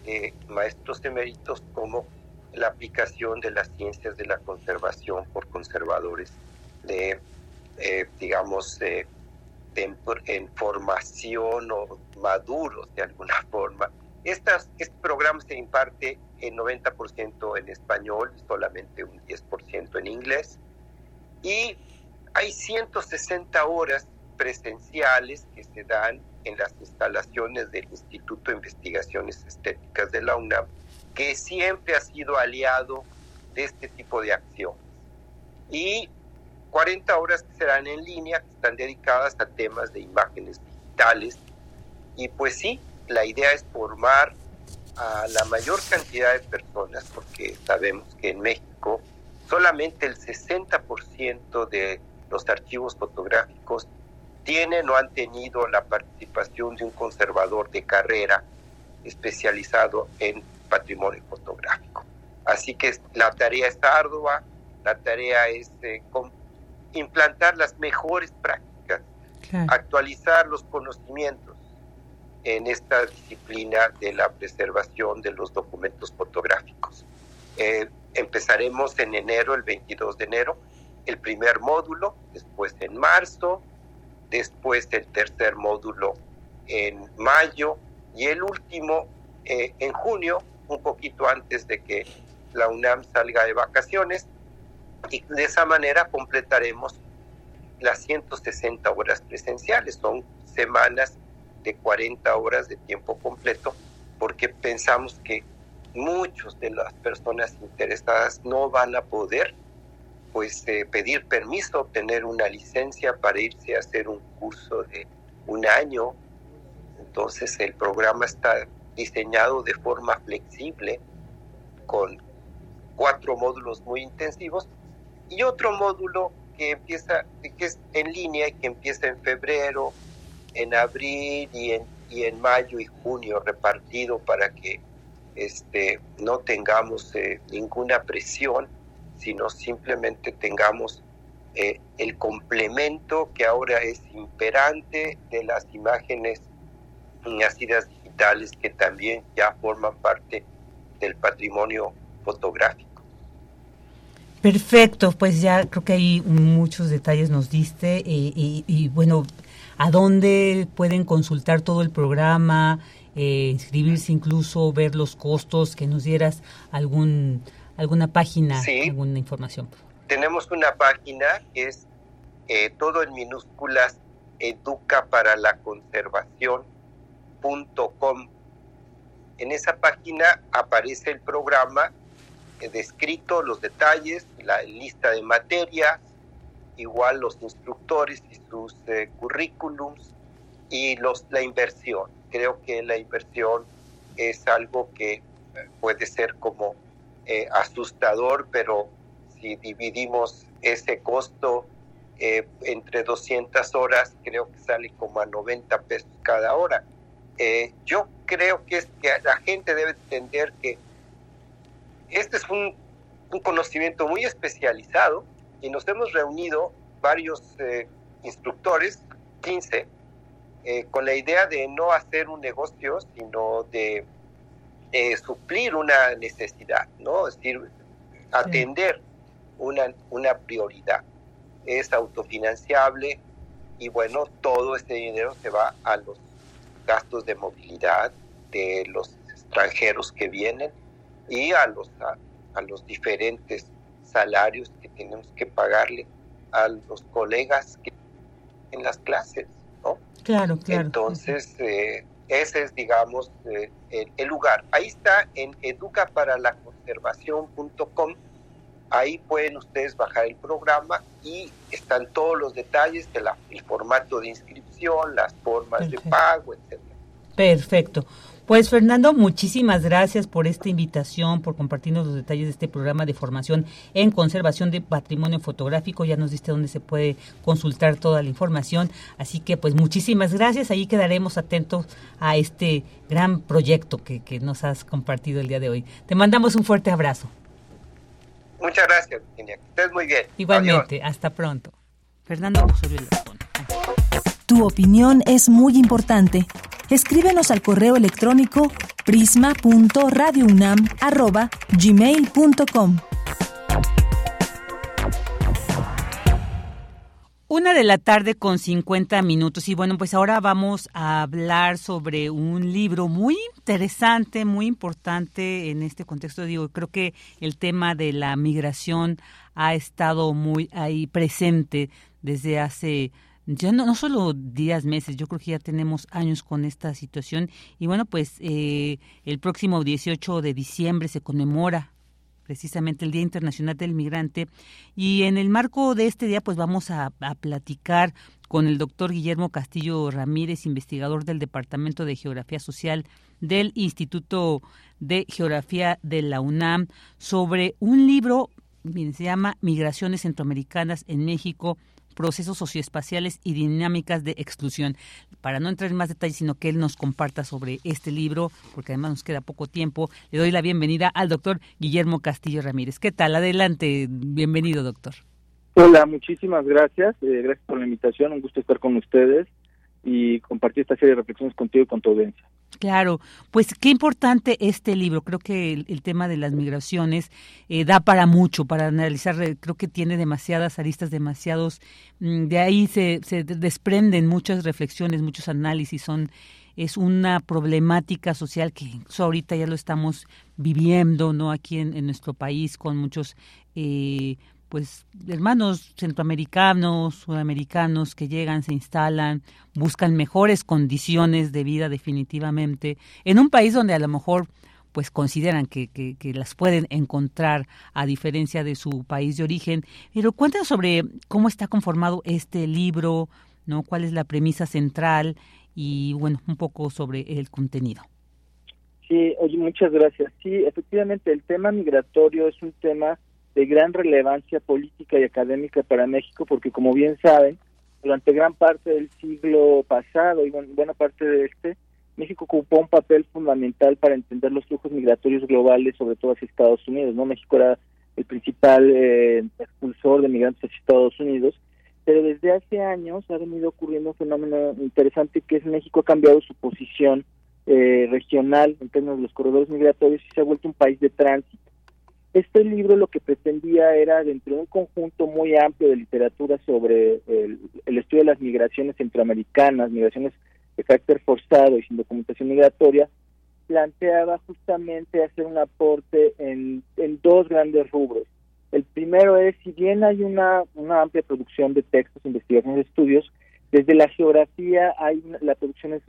de maestros eméritos como la aplicación de las ciencias de la conservación por conservadores de, eh, digamos, en formación o maduros de alguna forma. Estas, este programa se imparte en 90% en español, solamente un 10% en inglés. Y hay 160 horas presenciales que se dan en las instalaciones del Instituto de Investigaciones Estéticas de la UNAM, que siempre ha sido aliado de este tipo de acciones. Y 40 horas serán en línea, que están dedicadas a temas de imágenes digitales. Y pues sí, la idea es formar a la mayor cantidad de personas, porque sabemos que en México solamente el 60% de los archivos fotográficos tienen o han tenido la participación de un conservador de carrera especializado en patrimonio fotográfico. Así que la tarea es ardua, la tarea es eh, implantar las mejores prácticas, actualizar los conocimientos en esta disciplina de la preservación de los documentos fotográficos. Eh, empezaremos en enero, el 22 de enero, el primer módulo, después en marzo, después el tercer módulo en mayo y el último eh, en junio, un poquito antes de que la UNAM salga de vacaciones y de esa manera completaremos las 160 horas presenciales. Son semanas de 40 horas de tiempo completo, porque pensamos que muchos de las personas interesadas no van a poder pues eh, pedir permiso, obtener una licencia para irse a hacer un curso de un año. Entonces el programa está diseñado de forma flexible con cuatro módulos muy intensivos y otro módulo que empieza que es en línea y que empieza en febrero en abril y en, y en mayo y junio repartido para que este, no tengamos eh, ninguna presión, sino simplemente tengamos eh, el complemento que ahora es imperante de las imágenes unas ideas digitales que también ya forman parte del patrimonio fotográfico. Perfecto, pues ya creo que hay muchos detalles nos diste eh, y, bueno, ¿a dónde pueden consultar todo el programa, eh, inscribirse incluso, ver los costos, que nos dieras algún alguna página, alguna información? Tenemos una página que es eh, todo en minúsculas educa para la conservación.com. En esa página aparece el programa descrito los detalles, la lista de materias, igual los instructores y sus eh, currículums y los, la inversión. Creo que la inversión es algo que eh, puede ser como eh, asustador, pero si dividimos ese costo entre 200 horas, creo que sale como a 90 pesos cada hora. yo creo que, es que la gente debe entender que este es un, conocimiento muy especializado y nos hemos reunido varios eh, instructores, 15, eh, con la idea de no hacer un negocio, sino de eh, suplir una necesidad, ¿no? Es decir, atender una, una prioridad. Es autofinanciable y bueno, todo este dinero se va a los gastos de movilidad de los extranjeros que vienen y a los, a, los diferentes salarios tenemos que pagarle a los colegas que en las clases, ¿no? Claro, claro. Entonces, eh, ese es, digamos, eh, el, lugar. Ahí está en educaparalaconservación.com. Ahí pueden ustedes bajar el programa y están todos los detalles del el formato de inscripción, las formas de pago, etcétera. Perfecto. Pues Fernando, muchísimas gracias por esta invitación, por compartirnos los detalles de este programa de formación en conservación de patrimonio fotográfico. Ya nos diste dónde se puede consultar toda la información. Así que pues muchísimas gracias. Ahí quedaremos atentos a este gran proyecto que, nos has compartido el día de hoy. Te mandamos un fuerte abrazo. Muchas gracias, Virginia. Que estés muy bien. Igualmente, hasta pronto. Fernando Tu opinión es muy importante escríbenos al correo electrónico prisma.radiounam@gmail.com. Una de la tarde con 50 minutos y bueno, pues ahora vamos a hablar sobre un libro muy interesante, muy importante en este contexto. Digo, creo que el tema de la migración ha estado muy ahí presente desde hace ya no, solo días, meses, yo creo que ya tenemos años con esta situación. Y bueno, pues eh, el próximo 18 de diciembre se conmemora precisamente el Día Internacional del Migrante. Y en el marco de este día, pues vamos a, a, platicar con el doctor Guillermo Castillo Ramírez, investigador del Departamento de Geografía Social del Instituto de Geografía de la UNAM, sobre un libro, se llama Migraciones Centroamericanas en México, procesos socioespaciales y dinámicas de exclusión. Para no entrar en más detalles, sino que él nos comparta sobre este libro, porque además nos queda poco tiempo, le doy la bienvenida al doctor Guillermo Castillo Ramírez. ¿Qué tal? Adelante, bienvenido, doctor. Hola, muchísimas gracias. Eh, gracias por la invitación, un gusto estar con ustedes y compartir esta serie de reflexiones contigo y con tu audiencia. Claro, pues qué importante este libro. Creo que el, tema de las migraciones eh, da para mucho, para analizar. Eh, creo que tiene demasiadas aristas, demasiados. Mm, de ahí se, se desprenden muchas reflexiones, muchos análisis. Son es una problemática social que ahorita ya lo estamos viviendo, no aquí en, en nuestro país con muchos eh, pues hermanos centroamericanos, sudamericanos que llegan, se instalan, buscan mejores condiciones de vida definitivamente, en un país donde a lo mejor pues consideran que, que, las pueden encontrar a diferencia de su país de origen. Pero cuéntanos sobre cómo está conformado este libro, ¿no? cuál es la premisa central y bueno, un poco sobre el contenido. Sí, oye, muchas gracias. Sí, efectivamente, el tema migratorio es un tema de gran relevancia política y académica para México, porque como bien saben, durante gran parte del siglo pasado y buena parte de este, México ocupó un papel fundamental para entender los flujos migratorios globales, sobre todo hacia Estados Unidos. no México era el principal eh, expulsor de migrantes hacia Estados Unidos pero desde hace años ha venido ocurriendo un fenómeno interesante que es México ha cambiado su posición eh, regional en términos de los corredores migratorios y se ha vuelto un país de tránsito. Este libro lo que pretendía era, dentro de un conjunto muy amplio de literatura sobre el, estudio de las migraciones centroamericanas, migraciones de carácter forzado y sin documentación migratoria, planteaba justamente hacer un aporte en, dos grandes rubros. El primero es, si bien hay una, una amplia producción de textos, investigaciones, estudios, desde la geografía hay la producción es,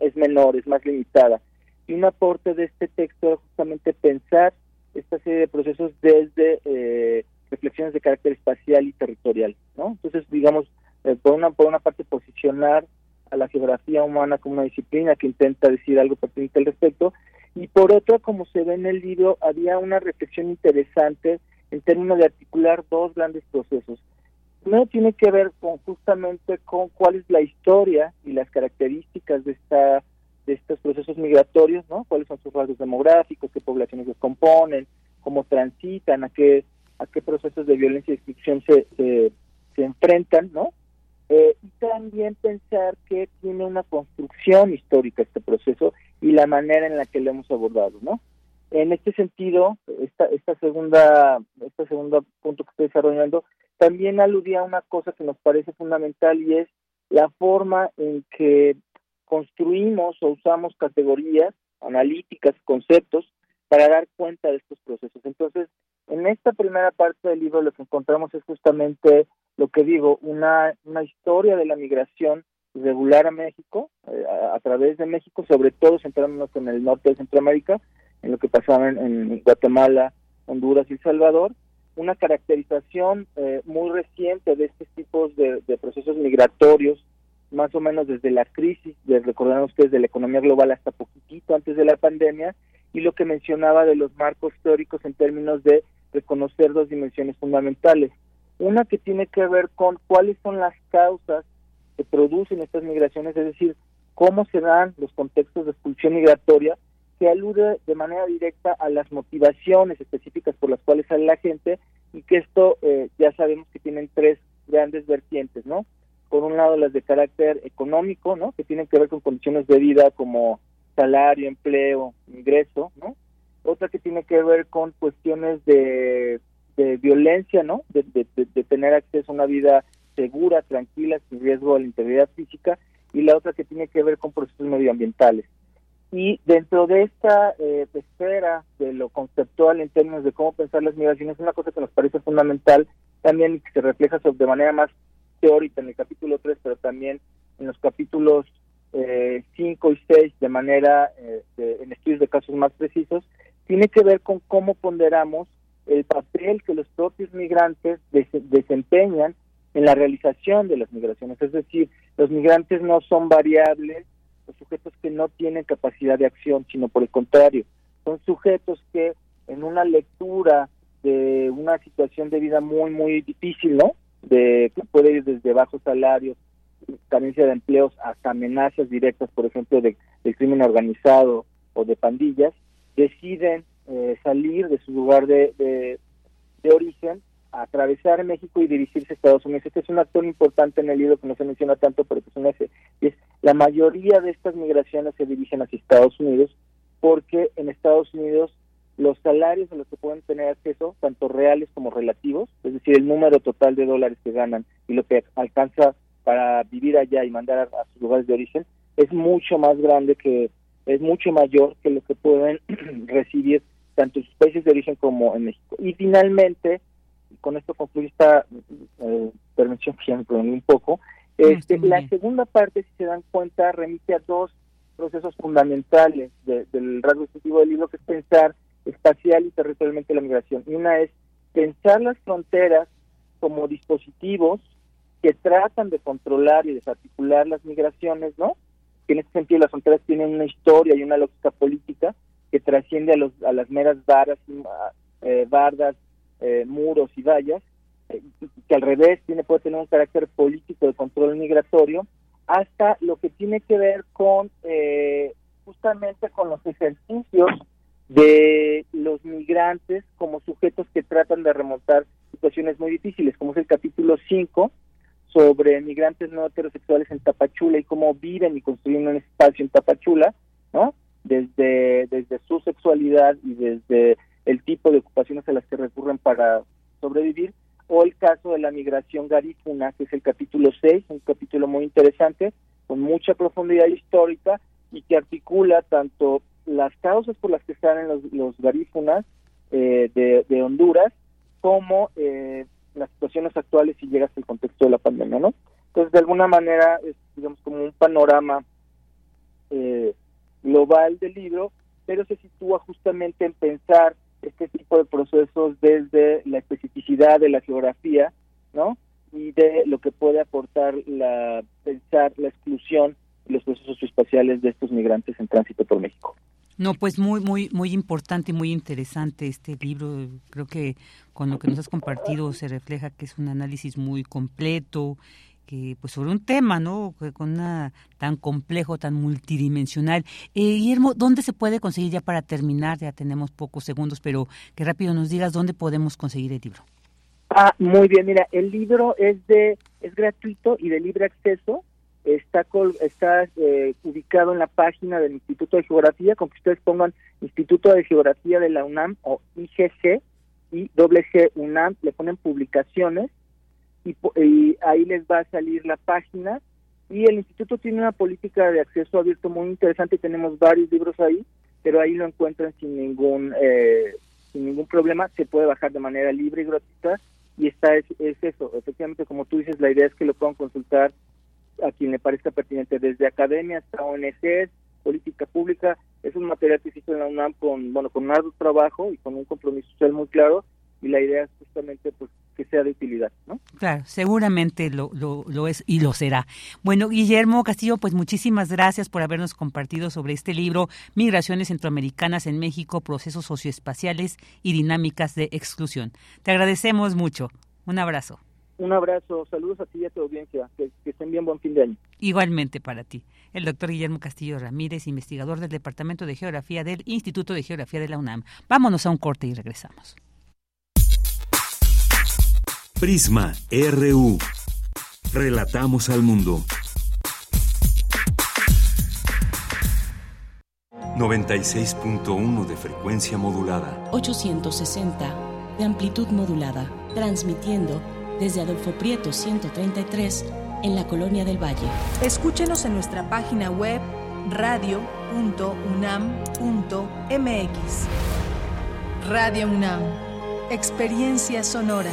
es menor, es más limitada. Y un aporte de este texto era justamente pensar esta serie de procesos desde eh, reflexiones de carácter espacial y territorial, ¿no? Entonces, digamos, eh, por una por una parte posicionar a la geografía humana como una disciplina que intenta decir algo pertinente al respecto y por otra, como se ve en el libro, había una reflexión interesante en términos de articular dos grandes procesos. Uno tiene que ver con justamente con cuál es la historia y las características de esta de estos procesos migratorios, ¿no? Cuáles son sus rasgos demográficos, qué poblaciones los componen, cómo transitan, a qué a qué procesos de violencia y exclusión se, se, enfrentan, ¿no? Eh, y también pensar que tiene una construcción histórica este proceso y la manera en la que lo hemos abordado, ¿no? En este sentido, esta, esta segunda, este segundo punto que estoy desarrollando también aludía a una cosa que nos parece fundamental y es la forma en que construimos o usamos categorías analíticas, conceptos, para dar cuenta de estos procesos. Entonces, en esta primera parte del libro lo que encontramos es justamente lo que digo, una, una historia de la migración regular a México, eh, a, través de México, sobre todo centrándonos en el norte de Centroamérica, en lo que pasaba en, Guatemala, Honduras y El Salvador, una caracterización eh, muy reciente de estos tipos de, procesos migratorios, más o menos desde la crisis, de, recordarán ustedes, de la economía global hasta poquitito antes de la pandemia, y lo que mencionaba de los marcos teóricos en términos de reconocer dos dimensiones fundamentales. Una que tiene que ver con cuáles son las causas que producen estas migraciones, es decir, cómo se dan los contextos de expulsión migratoria que alude de manera directa a las motivaciones específicas por las cuales sale la gente y que esto eh, ya sabemos que tienen tres grandes vertientes, ¿no? Por un lado las de carácter económico, ¿no? Que tienen que ver con condiciones de vida como salario, empleo, ingreso, ¿no? Otra que tiene que ver con cuestiones de, de violencia, ¿no? De, tener acceso a una vida segura, tranquila, sin riesgo a la integridad física, y la otra que tiene que ver con procesos medioambientales. Y dentro de esta eh, esfera de lo conceptual en términos de cómo pensar las migraciones, una cosa que nos parece fundamental también y que se refleja de manera más teórica en el capítulo 3, pero también en los capítulos 5 eh, y 6 de manera, eh, en estudios de casos más precisos, tiene que ver con cómo ponderamos el papel que los propios migrantes desempeñan en la realización de las migraciones. Es decir, los migrantes no son variables los sujetos que no tienen capacidad de acción, sino por el contrario, son sujetos que en una lectura de una situación de vida muy, muy difícil, ¿no? De que puede ir desde bajos salarios, carencia de empleos, hasta amenazas directas, por ejemplo, de, del crimen organizado o de pandillas, deciden eh, salir de su lugar de, de, de origen atravesar México y dirigirse a Estados Unidos. Este es un actor importante en el libro que no se menciona tanto, pero que es un es, la mayoría de estas migraciones se dirigen hacia Estados Unidos porque en Estados Unidos los salarios a los que pueden tener acceso, tanto reales como relativos, es decir, el número total de dólares que ganan y lo que alcanza para vivir allá y mandar a, sus lugares de origen, es mucho más grande que, es mucho mayor que lo que pueden recibir tanto en sus países de origen como en México. Y finalmente, con esto concluye esta eh, intervención que ya me un poco. Este, la segunda parte, si se dan cuenta, remite a dos procesos fundamentales del rasgo distintivo del libro, que es pensar espacial y territorialmente la migración. Y una es pensar las fronteras como dispositivos que tratan de controlar y desarticular las migraciones, ¿no? Que en ese sentido las fronteras tienen una historia y una lógica política que trasciende a, los, a las meras barras, eh, bardas eh, muros y vallas, eh, que al revés tiene puede tener un carácter político de control migratorio, hasta lo que tiene que ver con eh, justamente con los ejercicios de los migrantes como sujetos que tratan de remontar situaciones muy difíciles, como es el capítulo 5 sobre migrantes no heterosexuales en Tapachula y cómo viven y construyen un espacio en Tapachula, ¿no? Desde, desde su sexualidad y desde el tipo de ocupaciones a las que recurren para sobrevivir, o el caso de la migración garífuna, que es el capítulo 6, un capítulo muy interesante, con mucha profundidad histórica y que articula tanto las causas por las que salen los, los garífunas eh, de, Honduras como eh, las situaciones actuales y llega hasta el contexto de la pandemia, ¿no? Entonces, de alguna manera, es, digamos, como un panorama eh, global del libro, pero se sitúa justamente en pensar este tipo de procesos desde la especificidad de la geografía, ¿no? Y de lo que puede aportar la pensar la exclusión y los procesos espaciales de estos migrantes en tránsito por México. No, pues muy, muy, muy importante y muy interesante este libro. Creo que con lo que nos has compartido se refleja que es un análisis muy completo, que pues sobre un tema, ¿no? Con una tan complejo, tan multidimensional. Eh, Guillermo, ¿dónde se puede conseguir ya para terminar? Ya tenemos pocos segundos, pero que rápido nos digas dónde podemos conseguir el libro. Ah, muy bien. Mira, el libro es de es gratuito y de libre acceso está está eh, ubicado en la página del Instituto de Geografía, con que ustedes pongan Instituto de Geografía de la UNAM o IGC y UNAM, le ponen publicaciones y, y, ahí les va a salir la página. Y el instituto tiene una política de acceso abierto muy interesante, tenemos varios libros ahí, pero ahí lo encuentran sin ningún eh, sin ningún problema, se puede bajar de manera libre y gratuita y está es, es eso, efectivamente como tú dices, la idea es que lo puedan consultar a quien le parezca pertinente, desde academia hasta ONG, política pública, es un material que se hizo en la UNAM con, bueno, con un arduo trabajo y con un compromiso social muy claro, y la idea es justamente pues que sea de utilidad, ¿no? Claro, seguramente lo, lo, lo, es y lo será. Bueno, Guillermo Castillo, pues muchísimas gracias por habernos compartido sobre este libro, Migraciones Centroamericanas en México, Procesos Socioespaciales y Dinámicas de Exclusión. Te agradecemos mucho. Un abrazo. Un abrazo, saludos a ti y a tu audiencia, que, estén bien, buen fin de año. Igualmente para ti. El doctor Guillermo Castillo Ramírez, investigador del Departamento de Geografía del Instituto de Geografía de la UNAM. Vámonos a un corte y regresamos. Prisma RU. Relatamos al mundo. 96.1 de frecuencia modulada. 860 de amplitud modulada. Transmitiendo desde Adolfo Prieto 133 en la Colonia del Valle. Escúchenos en nuestra página web radio.unam.mx. Radio UNAM, experiencia sonora.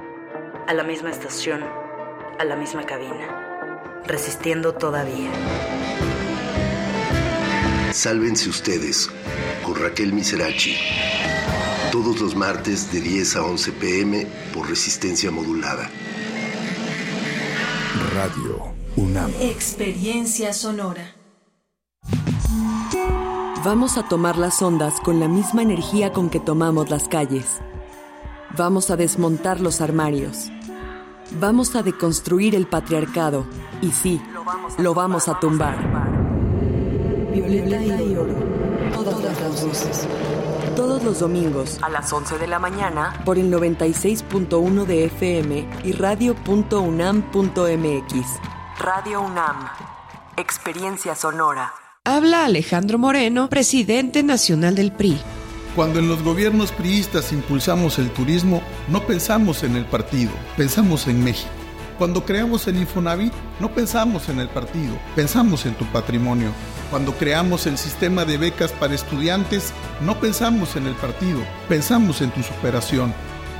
a la misma estación, a la misma cabina, resistiendo todavía. Sálvense ustedes con Raquel Miserachi. Todos los martes de 10 a 11 pm por resistencia modulada. Radio UNAM. Experiencia sonora. Vamos a tomar las ondas con la misma energía con que tomamos las calles. Vamos a desmontar los armarios. Vamos a deconstruir el patriarcado. Y sí, lo vamos a tumbar. Violeta y oro. Todas las voces. Todos los domingos a las 11 de la mañana por el 96.1 de FM y radio.unam.mx. Radio UNAM. Experiencia sonora. Habla Alejandro Moreno, presidente nacional del PRI. Cuando en los gobiernos priistas impulsamos el turismo, no pensamos en el partido, pensamos en México. Cuando creamos el Infonavit, no pensamos en el partido, pensamos en tu patrimonio. Cuando creamos el sistema de becas para estudiantes, no pensamos en el partido, pensamos en tu superación.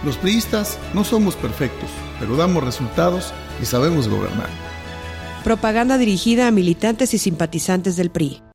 Los priistas no somos perfectos, pero damos resultados y sabemos gobernar. Propaganda dirigida a militantes y simpatizantes del PRI.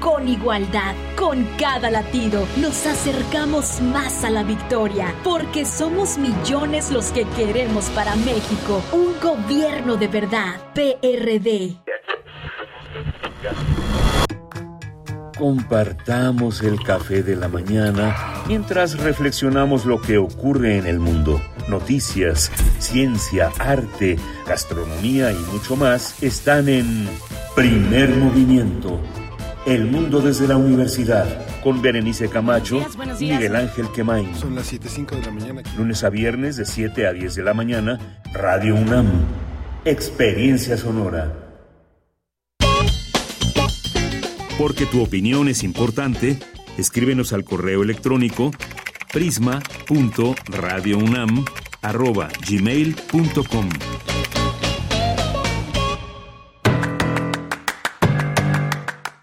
con igualdad. Con cada latido nos acercamos más a la victoria, porque somos millones los que queremos para México un gobierno de verdad. PRD. Compartamos el café de la mañana mientras reflexionamos lo que ocurre en el mundo. Noticias, ciencia, arte, gastronomía y mucho más están en Primer Movimiento el mundo desde la universidad con Berenice Camacho y Miguel Ángel Quemain. Son las 7.05 de la mañana. Lunes a viernes de 7 a 10 de la mañana, Radio UNAM. Experiencia sonora. Porque tu opinión es importante, escríbenos al correo electrónico prisma.radiounam@gmail.com.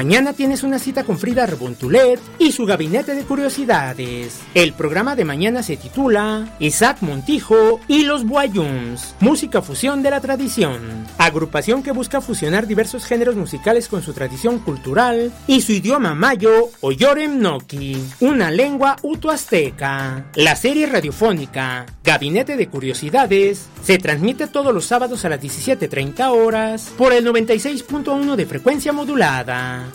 Mañana tienes una cita con Frida Rebontulet y su gabinete de curiosidades. El programa de mañana se titula Isaac Montijo y los Boyums, música fusión de la tradición. Agrupación que busca fusionar diversos géneros musicales con su tradición cultural y su idioma mayo o Yorem Noki, una lengua utoazteca. La serie radiofónica Gabinete de Curiosidades se transmite todos los sábados a las 17.30 horas por el 96.1 de frecuencia modulada.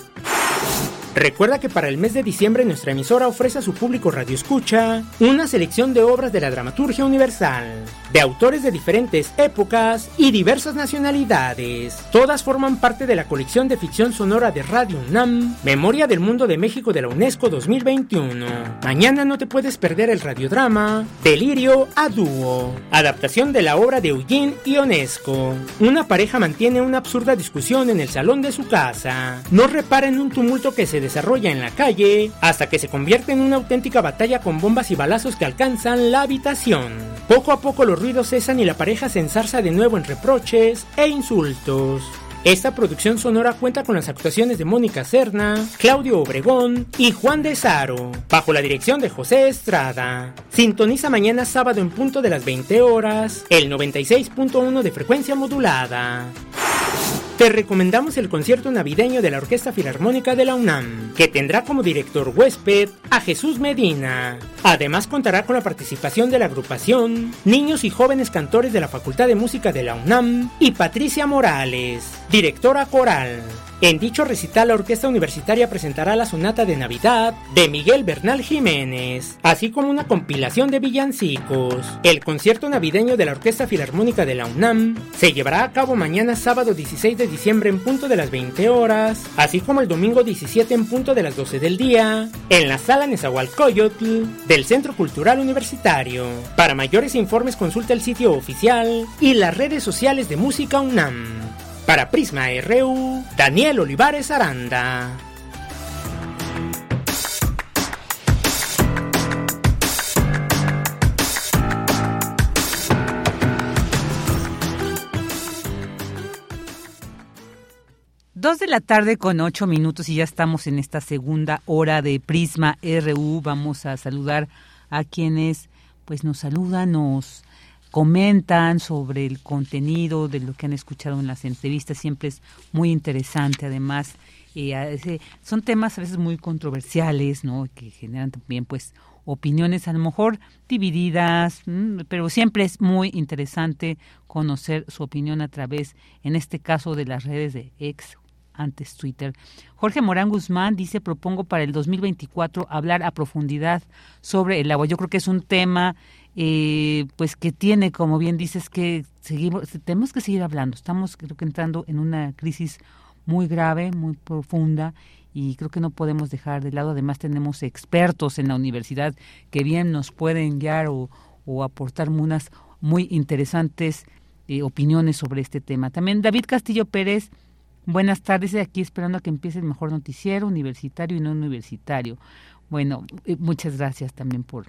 Recuerda que para el mes de diciembre nuestra emisora ofrece a su público Radio Escucha una selección de obras de la dramaturgia universal, de autores de diferentes épocas y diversas nacionalidades. Todas forman parte de la colección de ficción sonora de Radio UNAM, Memoria del Mundo de México de la UNESCO 2021. Mañana no te puedes perder el radiodrama Delirio a Dúo, adaptación de la obra de Eugene Ionesco. Una pareja mantiene una absurda discusión en el salón de su casa. No reparen un tumulto que se desarrolla en la calle hasta que se convierte en una auténtica batalla con bombas y balazos que alcanzan la habitación. Poco a poco los ruidos cesan y la pareja se ensarza de nuevo en reproches e insultos. Esta producción sonora cuenta con las actuaciones de Mónica Serna, Claudio Obregón y Juan de Saro, bajo la dirección de José Estrada. Sintoniza mañana sábado en punto de las 20 horas, el 96.1 de frecuencia modulada. Te recomendamos el concierto navideño de la Orquesta Filarmónica de la UNAM, que tendrá como director huésped a Jesús Medina. Además contará con la participación de la agrupación Niños y Jóvenes Cantores de la Facultad de Música de la UNAM y Patricia Morales, directora coral. En dicho recital, la Orquesta Universitaria presentará la Sonata de Navidad de Miguel Bernal Jiménez, así como una compilación de villancicos. El concierto navideño de la Orquesta Filarmónica de la UNAM se llevará a cabo mañana sábado 16 de diciembre en punto de las 20 horas, así como el domingo 17 en punto de las 12 del día, en la sala Nezahualcóyotl del Centro Cultural Universitario. Para mayores informes consulta el sitio oficial y las redes sociales de Música UNAM. Para Prisma RU, Daniel Olivares Aranda. Dos de la tarde con ocho minutos y ya estamos en esta segunda hora de Prisma RU. Vamos a saludar a quienes pues nos saludan, nos comentan sobre el contenido de lo que han escuchado en las entrevistas. Siempre es muy interesante, además. Eh, son temas a veces muy controversiales, ¿no? Que generan también, pues, opiniones a lo mejor divididas, pero siempre es muy interesante conocer su opinión a través, en este caso, de las redes de ex antes Twitter. Jorge Morán Guzmán dice, propongo para el 2024 hablar a profundidad sobre el agua. Yo creo que es un tema eh, pues que tiene, como bien dices, que seguimos, tenemos que seguir hablando. Estamos creo que entrando en una crisis muy grave, muy profunda y creo que no podemos dejar de lado. Además tenemos expertos en la universidad que bien nos pueden guiar o, aportar unas muy interesantes eh, opiniones sobre este tema. También David Castillo Pérez, buenas tardes, aquí esperando a que empiece el mejor noticiero universitario y no universitario. Bueno, eh, muchas gracias también por,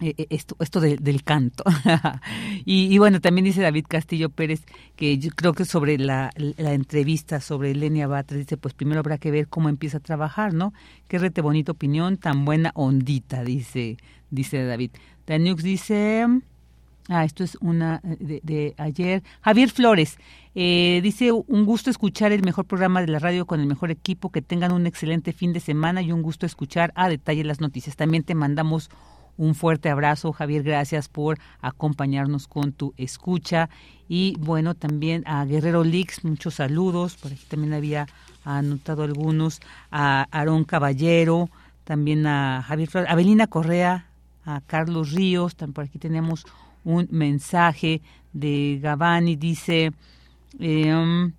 eh, eh, esto, esto del canto. y, bueno, también dice David Castillo Pérez que yo creo que sobre la, entrevista sobre Lenia Batres, dice, pues primero habrá que ver cómo empieza a trabajar, ¿no? Qué rete bonita opinión, tan buena ondita, dice, dice David. Daniux dice, ah, esto es una eh, de, ayer. Javier Flores dice, un gusto escuchar el mejor programa de la radio con el mejor equipo, que tengan un excelente fin de semana y un gusto escuchar a detalle las noticias. También te mandamos un fuerte abrazo, Javier, gracias por acompañarnos con tu escucha. Y bueno, también a Guerrero Lix, muchos saludos, por aquí también había anotado algunos, a Aarón Caballero, también a Javier a Belina Correa, a Carlos Ríos, por aquí tenemos un mensaje de Gabani, dice... Eh,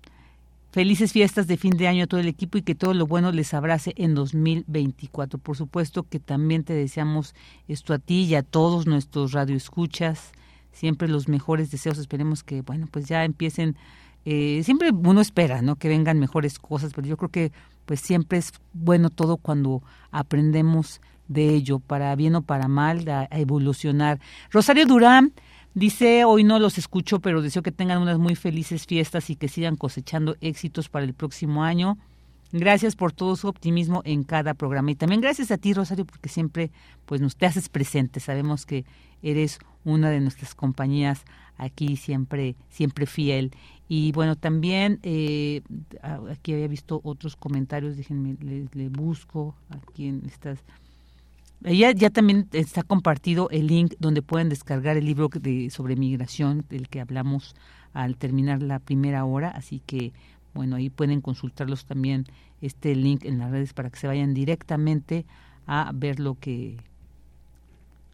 Felices fiestas de fin de año a todo el equipo y que todo lo bueno les abrace en 2024. Por supuesto que también te deseamos esto a ti y a todos nuestros radioescuchas. Siempre los mejores deseos. Esperemos que, bueno, pues ya empiecen. Eh, siempre uno espera, ¿no? Que vengan mejores cosas, pero yo creo que, pues siempre es bueno todo cuando aprendemos de ello, para bien o para mal, a evolucionar. Rosario Durán Dice, hoy no los escucho, pero deseo que tengan unas muy felices fiestas y que sigan cosechando éxitos para el próximo año. Gracias por todo su optimismo en cada programa. Y también gracias a ti, Rosario, porque siempre pues, nos te haces presente. Sabemos que eres una de nuestras compañías aquí, siempre, siempre fiel. Y bueno, también eh, aquí había visto otros comentarios, déjenme, le busco aquí en estas ya, ya también está compartido el link donde pueden descargar el libro de, sobre migración del que hablamos al terminar la primera hora, así que bueno, ahí pueden consultarlos también este link en las redes para que se vayan directamente a ver lo que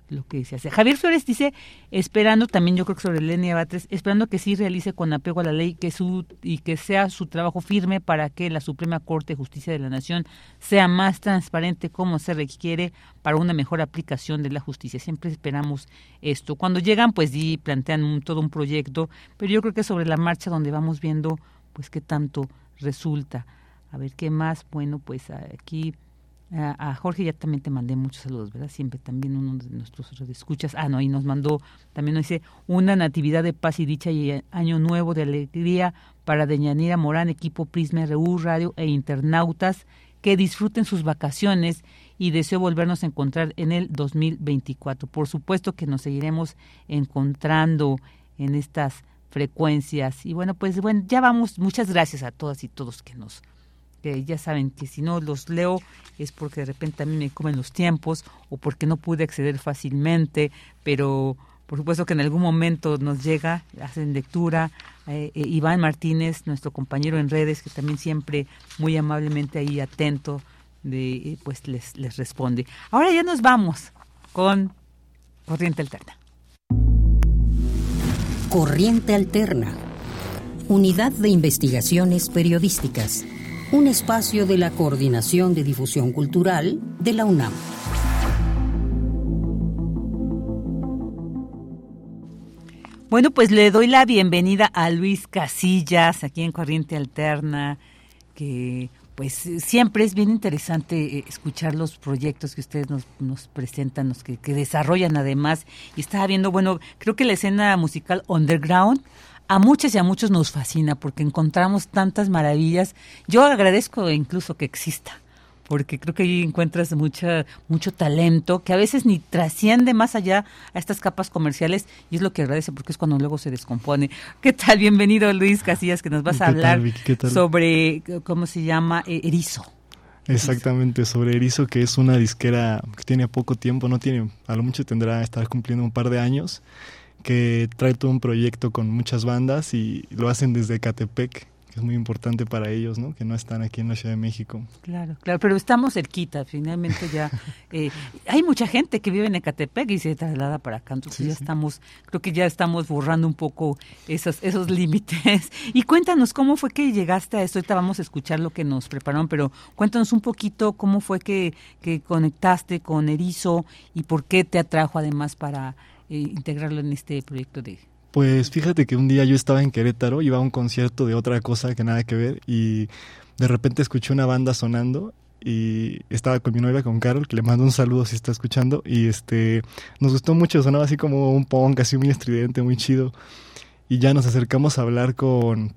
lo que se hace. Javier Flores dice, esperando también yo creo que sobre Lenia Batres, esperando que sí realice con apego a la ley que su y que sea su trabajo firme para que la Suprema Corte de Justicia de la Nación sea más transparente como se requiere para una mejor aplicación de la justicia. Siempre esperamos esto. Cuando llegan, pues sí plantean todo un proyecto, pero yo creo que sobre la marcha donde vamos viendo pues qué tanto resulta. A ver qué más. Bueno, pues aquí a, Jorge ya también te mandé muchos saludos, ¿verdad? Siempre también uno de nuestros escuchas. Ah, no, y nos mandó, también nos dice, una natividad de paz y dicha y año nuevo de alegría para Deñanira Morán, equipo Prisma RU, Radio e internautas, que disfruten sus vacaciones y deseo volvernos a encontrar en el 2024. Por supuesto que nos seguiremos encontrando en estas frecuencias. Y bueno, pues bueno, ya vamos. Muchas gracias a todas y todos que nos ya saben que si no los leo es porque de repente a mí me comen los tiempos o porque no pude acceder fácilmente, pero por supuesto que en algún momento nos llega, hacen lectura. Eh, eh, Iván Martínez, nuestro compañero en redes, que también siempre muy amablemente ahí atento, de, eh, pues les, les responde. Ahora ya nos vamos con Corriente Alterna. Corriente Alterna, Unidad de Investigaciones Periodísticas un espacio de la Coordinación de Difusión Cultural de la UNAM. Bueno, pues le doy la bienvenida a Luis Casillas, aquí en Corriente Alterna, que pues siempre es bien interesante eh, escuchar los proyectos que ustedes nos, presentan, los que, que, desarrollan además. Y estaba viendo, bueno, creo que la escena musical underground a muchas y a muchos nos fascina porque encontramos tantas maravillas. Yo agradezco incluso que exista porque creo que ahí encuentras mucha, mucho talento que a veces ni trasciende más allá a estas capas comerciales y es lo que agradece porque es cuando luego se descompone. ¿Qué tal? Bienvenido Luis Casillas, que nos vas a hablar sobre, ¿cómo se llama? Eh, Erizo. Exactamente, sobre Erizo, que es una disquera que tiene poco tiempo, no tiene, a lo mucho tendrá estar cumpliendo un par de años, que trae todo un proyecto con muchas bandas y lo hacen desde Catepec, es muy importante para ellos, ¿no? Que no están aquí en la Ciudad de México. Claro, claro, pero estamos cerquita, finalmente ya. Eh, hay mucha gente que vive en Ecatepec y se traslada para acá, entonces ya estamos, creo que ya estamos borrando un poco esos, esos límites. Y cuéntanos, ¿cómo fue que llegaste a esto? Ahorita vamos a escuchar lo que nos prepararon, pero cuéntanos un poquito cómo fue que, que conectaste con Erizo y por qué te atrajo además para eh, integrarlo en este proyecto de pues fíjate que un día yo estaba en Querétaro, iba a un concierto de otra cosa que nada que ver y de repente escuché una banda sonando y estaba con mi novia, con Carol, que le mando un saludo si está escuchando y este nos gustó mucho, sonaba así como un punk, así muy estridente, muy chido. Y ya nos acercamos a hablar con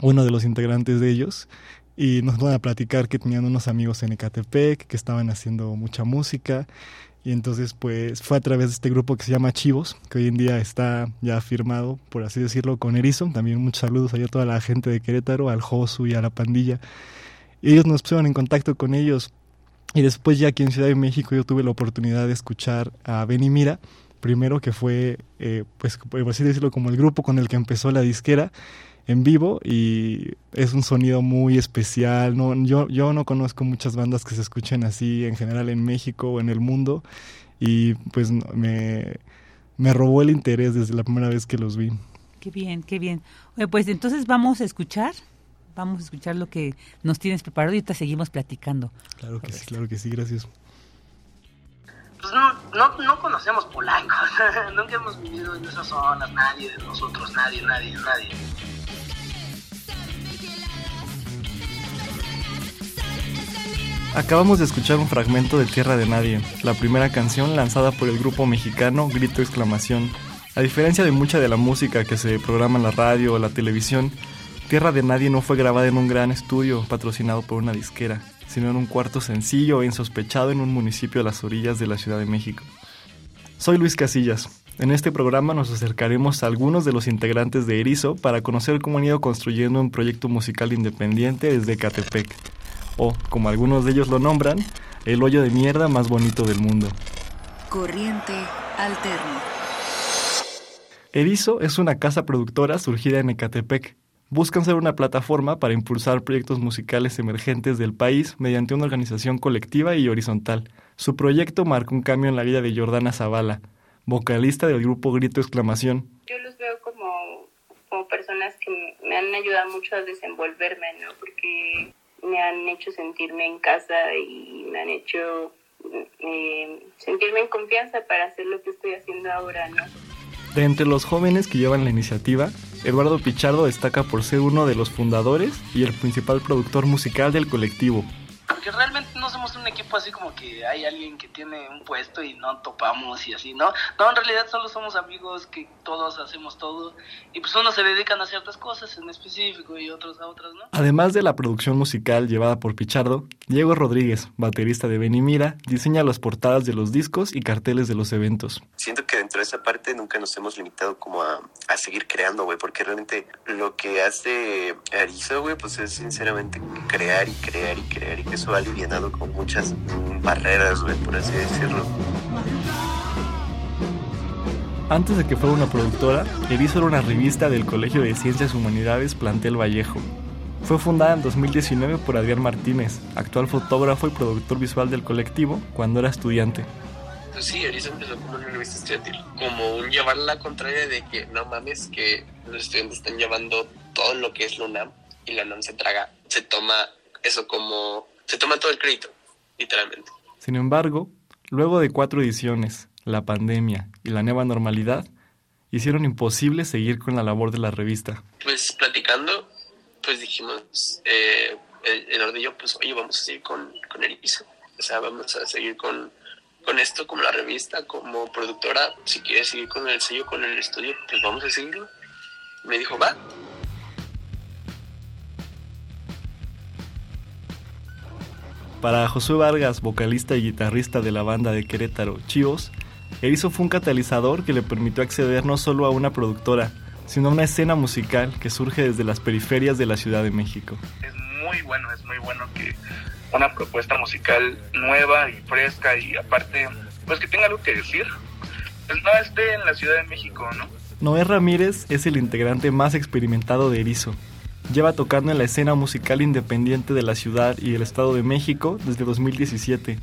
uno de los integrantes de ellos y nos van a platicar que tenían unos amigos en Ecatepec, que estaban haciendo mucha música y entonces, pues fue a través de este grupo que se llama Chivos, que hoy en día está ya firmado, por así decirlo, con Erizo. También muchos saludos a toda la gente de Querétaro, al Josu y a la pandilla. Ellos nos pusieron en contacto con ellos. Y después, ya aquí en Ciudad de México, yo tuve la oportunidad de escuchar a Benny Mira, primero que fue, eh, pues, por así decirlo, como el grupo con el que empezó la disquera en vivo y es un sonido muy especial. No, yo, yo no conozco muchas bandas que se escuchen así en general en México o en el mundo y pues me, me robó el interés desde la primera vez que los vi. Qué bien, qué bien. pues entonces vamos a escuchar, vamos a escuchar lo que nos tienes preparado y te seguimos platicando. Claro que sí, claro que sí, gracias. Pues no, no, no conocemos Polanco, nunca hemos vivido en esas zonas, nadie de nosotros, nadie, nadie, nadie. Acabamos de escuchar un fragmento de Tierra de Nadie, la primera canción lanzada por el grupo mexicano Grito Exclamación. A diferencia de mucha de la música que se programa en la radio o la televisión, Tierra de Nadie no fue grabada en un gran estudio patrocinado por una disquera, sino en un cuarto sencillo e insospechado en un municipio a las orillas de la Ciudad de México. Soy Luis Casillas. En este programa nos acercaremos a algunos de los integrantes de Erizo para conocer cómo han ido construyendo un proyecto musical independiente desde Catepec o, como algunos de ellos lo nombran, el hoyo de mierda más bonito del mundo. Corriente Alterna. Erizo es una casa productora surgida en Ecatepec. Buscan ser una plataforma para impulsar proyectos musicales emergentes del país mediante una organización colectiva y horizontal. Su proyecto marca un cambio en la vida de Jordana Zavala, vocalista del grupo Grito Exclamación. Yo los veo como, como personas que me han ayudado mucho a desenvolverme, ¿no? Porque me han hecho sentirme en casa y me han hecho eh, sentirme en confianza para hacer lo que estoy haciendo ahora. De entre los jóvenes que llevan la iniciativa, Eduardo Pichardo destaca por ser uno de los fundadores y el principal productor musical del colectivo, porque realmente no somos un equipo así como que hay alguien que tiene un puesto y no topamos y así, ¿no? No, en realidad solo somos amigos que todos hacemos todo y pues unos se dedican a ciertas cosas en específico y otros a otras, ¿no? Además de la producción musical llevada por Pichardo, Diego Rodríguez, baterista de Benimira, diseña las portadas de los discos y carteles de los eventos. Siento que dentro de esa parte nunca nos hemos limitado como a, a seguir creando, güey, porque realmente lo que hace Arizo, güey, pues es sinceramente crear y crear y crear y que eso alivianado con muchas barreras, por así decirlo. Antes de que fuera una productora, Erizo era una revista del Colegio de Ciencias Humanidades Plantel Vallejo. Fue fundada en 2019 por Adrián Martínez, actual fotógrafo y productor visual del colectivo, cuando era estudiante. Pues sí, Erizo empezó como una revista estudiantil, como un llevar la contraria de que no mames que los estudiantes están llevando todo lo que es la UNAM y la UNAM se traga, se toma eso como se toma todo el crédito, literalmente. Sin embargo, luego de cuatro ediciones, la pandemia y la nueva normalidad, hicieron imposible seguir con la labor de la revista. Pues platicando, pues dijimos, eh, el Orde pues oye, vamos a seguir con, con Erizo. O sea, vamos a seguir con, con esto como la revista, como productora. Si quieres seguir con el sello, con el estudio, pues vamos a seguirlo. Me dijo, va. Para Josué Vargas, vocalista y guitarrista de la banda de Querétaro, Chivos, Erizo fue un catalizador que le permitió acceder no solo a una productora, sino a una escena musical que surge desde las periferias de la Ciudad de México. Es muy bueno, es muy bueno que una propuesta musical nueva y fresca y aparte, pues que tenga algo que decir, pues no esté en la Ciudad de México, ¿no? Noé Ramírez es el integrante más experimentado de Erizo. Lleva tocando en la escena musical independiente de la ciudad y el Estado de México desde 2017.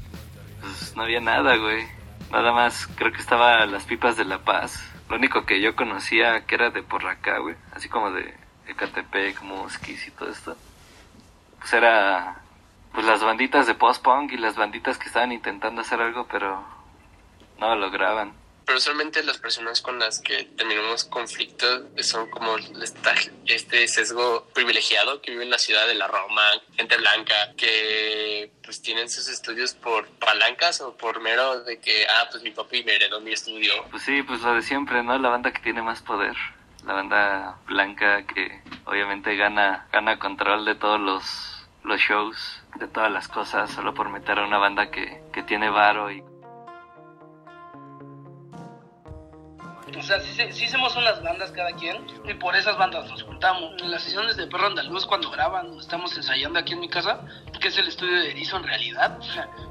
Pues no había nada, güey. Nada más, creo que estaba las pipas de La Paz. Lo único que yo conocía que era de por acá, güey. Así como de Ecatepec, Mosquis y todo esto. Pues era pues las banditas de post-punk y las banditas que estaban intentando hacer algo, pero no lo lograban pero usualmente las personas con las que terminamos conflictos son como este sesgo privilegiado que vive en la ciudad de la Roma, gente blanca, que pues tienen sus estudios por palancas o por mero de que, ah, pues mi papi me heredó mi estudio. Pues sí, pues lo de siempre, ¿no? La banda que tiene más poder. La banda blanca que obviamente gana, gana control de todos los, los shows, de todas las cosas, solo por meter a una banda que, que tiene varo y O sea, sí, sí, hicimos unas bandas cada quien y por esas bandas nos juntamos. En las sesiones de Perro Andaluz, cuando graban, estamos ensayando aquí en mi casa, que es el estudio de Erizo en realidad.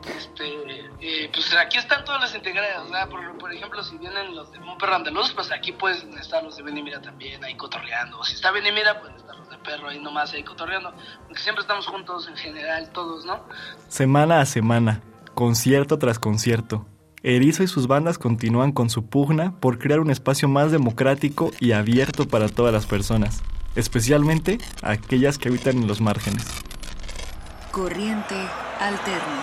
Este, eh, pues aquí están todos los integrados. Por, por, ejemplo, si vienen los de Un Perro Andaluz, pues aquí pueden estar los de Benimira también, ahí cotorreando. Si está Benimira, pueden estar los de Perro ahí nomás ahí cotorreando. Porque siempre estamos juntos en general, todos, ¿no? Semana a semana, concierto tras concierto Erizo y sus bandas continúan con su pugna por crear un espacio más democrático y abierto para todas las personas, especialmente aquellas que habitan en los márgenes. Corriente alterna.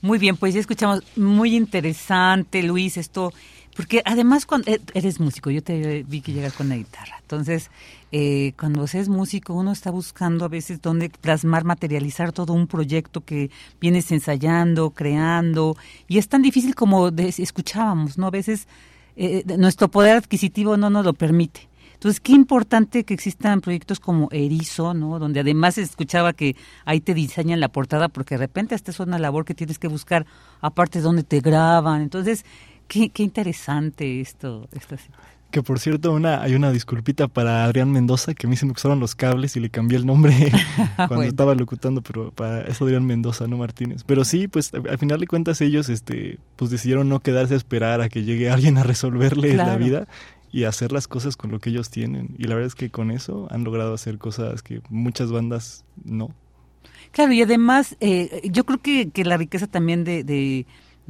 Muy bien, pues ya escuchamos, muy interesante, Luis, esto porque además cuando e-, eres músico, yo te vi que llegas con la guitarra. Entonces, eh, cuando se es músico, uno está buscando a veces dónde plasmar, materializar todo un proyecto que vienes ensayando, creando, y es tan difícil como escuchábamos, ¿no? A veces eh, nuestro poder adquisitivo no nos lo permite. Entonces, qué importante que existan proyectos como Erizo, ¿no? Donde además se escuchaba que ahí te diseñan la portada, porque de repente esta es una labor que tienes que buscar, aparte de donde te graban. Entonces, Qué, interesante esto, Que por cierto, una, hay una disculpita para Adrián Mendoza, que a mí se me usaron los cables y le cambié el nombre cuando estaba locutando, pero para eso Adrián Mendoza, no Martínez. Pero sí, pues al final de cuentas ellos este, pues decidieron no quedarse a esperar a que llegue alguien a resolverle la vida y hacer las cosas con lo que ellos tienen. Y la verdad es que con eso han logrado hacer cosas que muchas bandas no. Claro, y además eh, yo creo que, que la riqueza también de de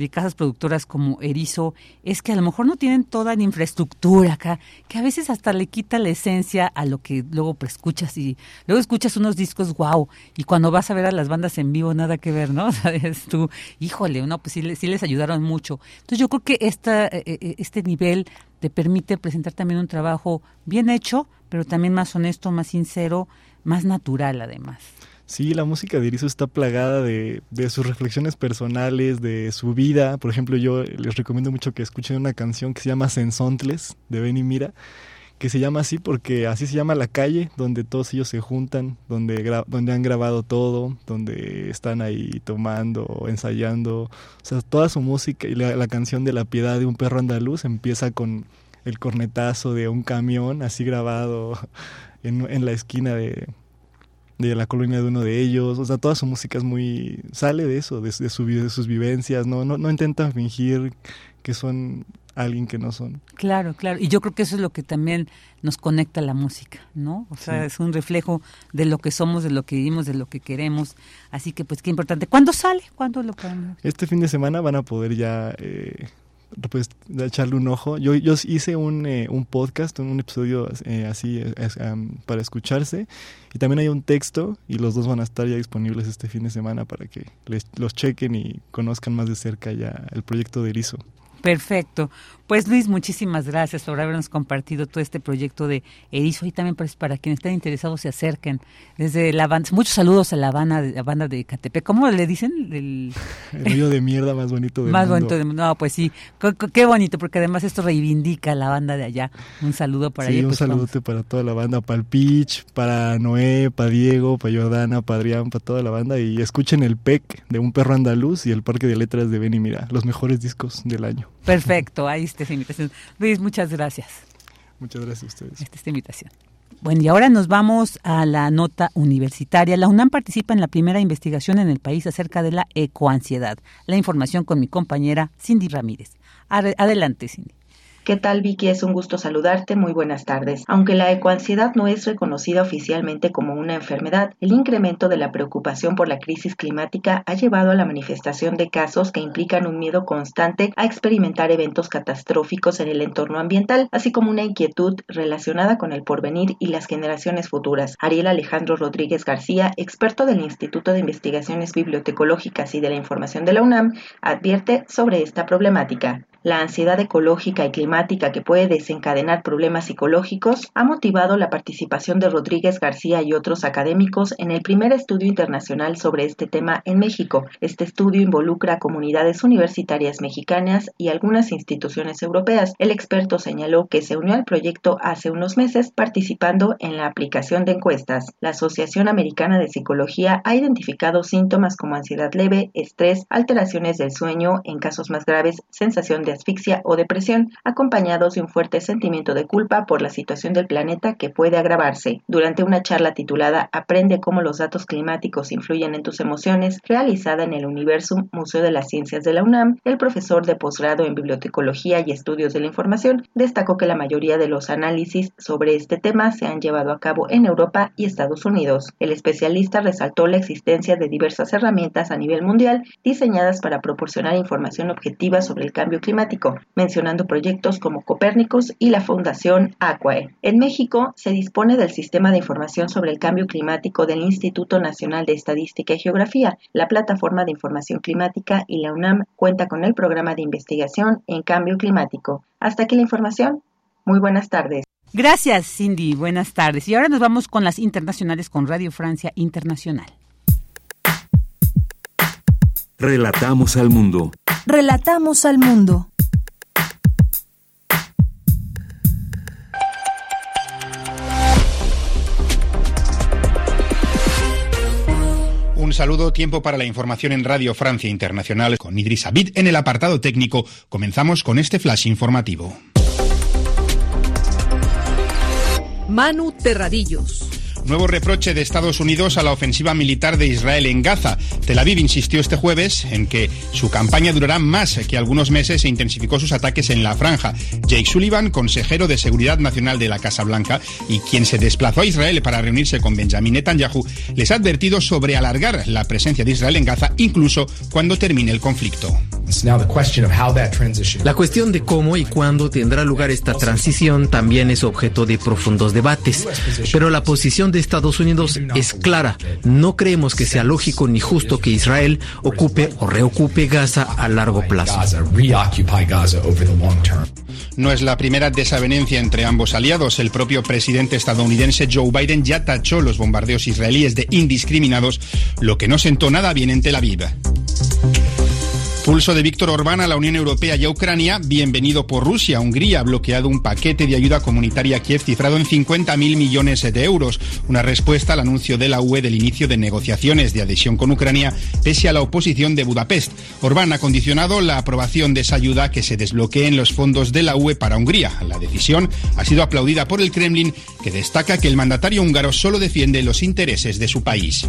casas productoras como Erizo es que a lo mejor no tienen toda la infraestructura acá, que a veces hasta le quita la esencia a lo que luego escuchas y luego escuchas unos discos wow y cuando vas a ver a las bandas en vivo nada que ver, ¿no? Sabes tú, híjole, no, pues sí, sí, les ayudaron mucho. Entonces yo creo que esta, eh, eh, este nivel te permite presentar también un trabajo bien hecho, pero también más honesto, más sincero, más natural además. Sí, la música de Erizo está plagada de, de, sus reflexiones personales, de su vida. Por ejemplo, yo les recomiendo mucho que escuchen una canción que se llama Sensontles de Benny Mira, que se llama así porque así se llama la calle donde todos ellos se juntan, donde, donde han grabado todo, donde están ahí tomando, ensayando. O sea, toda su música y la, la canción de la piedad de un perro andaluz empieza con el cornetazo de un camión así grabado en, en la esquina de, de la colonia de uno de ellos, o sea, toda su música es muy, sale de eso, de, su, de sus vivencias, ¿no? ¿no? No intentan fingir que son alguien que no son. Claro, claro, y yo creo que eso es lo que también nos conecta a la música, ¿no? O sea, es un reflejo de lo que somos, de lo que vivimos, de lo que queremos, así que pues qué importante. ¿Cuándo sale? ¿Cuándo lo podemos? Este fin de semana van a poder ya eh, pues echarle un ojo. Yo, yo hice un, eh, un podcast, un, episodio eh, así para escucharse y también hay un texto y los dos van a estar ya disponibles este fin de semana para que les, los chequen y conozcan más de cerca ya el proyecto de Erizo. Perfecto. Pues Luis, muchísimas gracias por habernos compartido todo este proyecto de Erizo y también pues, para quienes estén interesados se acerquen desde la banda. Muchos saludos a la banda, la banda de Catepec. ¿Cómo le dicen? El, el río de mierda más bonito del más mundo. bonito del mundo. No, pues sí, qué bonito porque además esto reivindica a la banda de allá. Un saludo para sí, un pues, saludote vamos. para toda la banda, para el Pitch, para Noé, para Diego, para Jordana, para Adrián, para toda la banda y escuchen el PEC de Un Perro Andaluz y el Parque de Letras de Beni Mira, los mejores discos del año. Perfecto, ahí está esa invitación. Luis, muchas gracias. Muchas gracias a ustedes. Esta es invitación. Bueno, y ahora nos vamos a la nota universitaria. La UNAM participa en la primera investigación en el país acerca de la ecoansiedad. La información con mi compañera Cindy Ramírez. Adelante, Cindy. ¿Qué tal Vicky? Es un gusto saludarte. Muy buenas tardes. Aunque la ecoansiedad no es reconocida oficialmente como una enfermedad, el incremento de la preocupación por la crisis climática ha llevado a la manifestación de casos que implican un miedo constante a experimentar eventos catastróficos en el entorno ambiental, así como una inquietud relacionada con el porvenir y las generaciones futuras. Ariel Alejandro Rodríguez García, experto del Instituto de Investigaciones Bibliotecológicas y de la Información de la UNAM, advierte sobre esta problemática. La ansiedad ecológica y climática que puede desencadenar problemas psicológicos ha motivado la participación de Rodríguez García y otros académicos en el primer estudio internacional sobre este tema en México. Este estudio involucra a comunidades universitarias mexicanas y algunas instituciones europeas. El experto señaló que se unió al proyecto hace unos meses participando en la aplicación de encuestas. La Asociación Americana de Psicología ha identificado síntomas como ansiedad leve, estrés, alteraciones del sueño, en casos más graves, sensación de asfixia o depresión, acompañados de un fuerte sentimiento de culpa por la situación del planeta que puede agravarse. Durante una charla titulada Aprende cómo los datos climáticos influyen en tus emociones, realizada en el Universum Museo de las Ciencias de la UNAM, el profesor de posgrado en Bibliotecología y Estudios de la Información destacó que la mayoría de los análisis sobre este tema se han llevado a cabo en Europa y Estados Unidos. El especialista resaltó la existencia de diversas herramientas a nivel mundial diseñadas para proporcionar información objetiva sobre el cambio climático mencionando proyectos como Copérnicus y la Fundación Aquae. En México se dispone del Sistema de Información sobre el Cambio Climático del Instituto Nacional de Estadística y Geografía, la Plataforma de Información Climática y la UNAM cuenta con el programa de investigación en cambio climático. Hasta aquí la información. Muy buenas tardes. Gracias, Cindy. Buenas tardes. Y ahora nos vamos con las internacionales con Radio Francia Internacional. Relatamos al mundo. Relatamos al mundo. Saludo, tiempo para la información en Radio Francia Internacional con Idris Abid en el apartado técnico. Comenzamos con este flash informativo. Manu Terradillos. Nuevo reproche de Estados Unidos a la ofensiva militar de Israel en Gaza. Tel Aviv insistió este jueves en que su campaña durará más que algunos meses e intensificó sus ataques en la franja. Jake Sullivan, consejero de Seguridad Nacional de la Casa Blanca y quien se desplazó a Israel para reunirse con Benjamin Netanyahu, les ha advertido sobre alargar la presencia de Israel en Gaza incluso cuando termine el conflicto. La cuestión de cómo y cuándo tendrá lugar esta transición también es objeto de profundos debates, pero la posición de Estados Unidos es clara. No creemos que sea lógico ni justo que Israel ocupe o reocupe Gaza a largo plazo. No es la primera desavenencia entre ambos aliados. El propio presidente estadounidense Joe Biden ya tachó los bombardeos israelíes de indiscriminados, lo que no sentó nada bien en Tel Aviv. Pulso de Víctor Orbán a la Unión Europea y a Ucrania, bienvenido por Rusia. Hungría ha bloqueado un paquete de ayuda comunitaria a Kiev cifrado en 50.000 millones de euros, una respuesta al anuncio de la UE del inicio de negociaciones de adhesión con Ucrania, pese a la oposición de Budapest. Orbán ha condicionado la aprobación de esa ayuda que se desbloqueen los fondos de la UE para Hungría. La decisión ha sido aplaudida por el Kremlin, que destaca que el mandatario húngaro solo defiende los intereses de su país.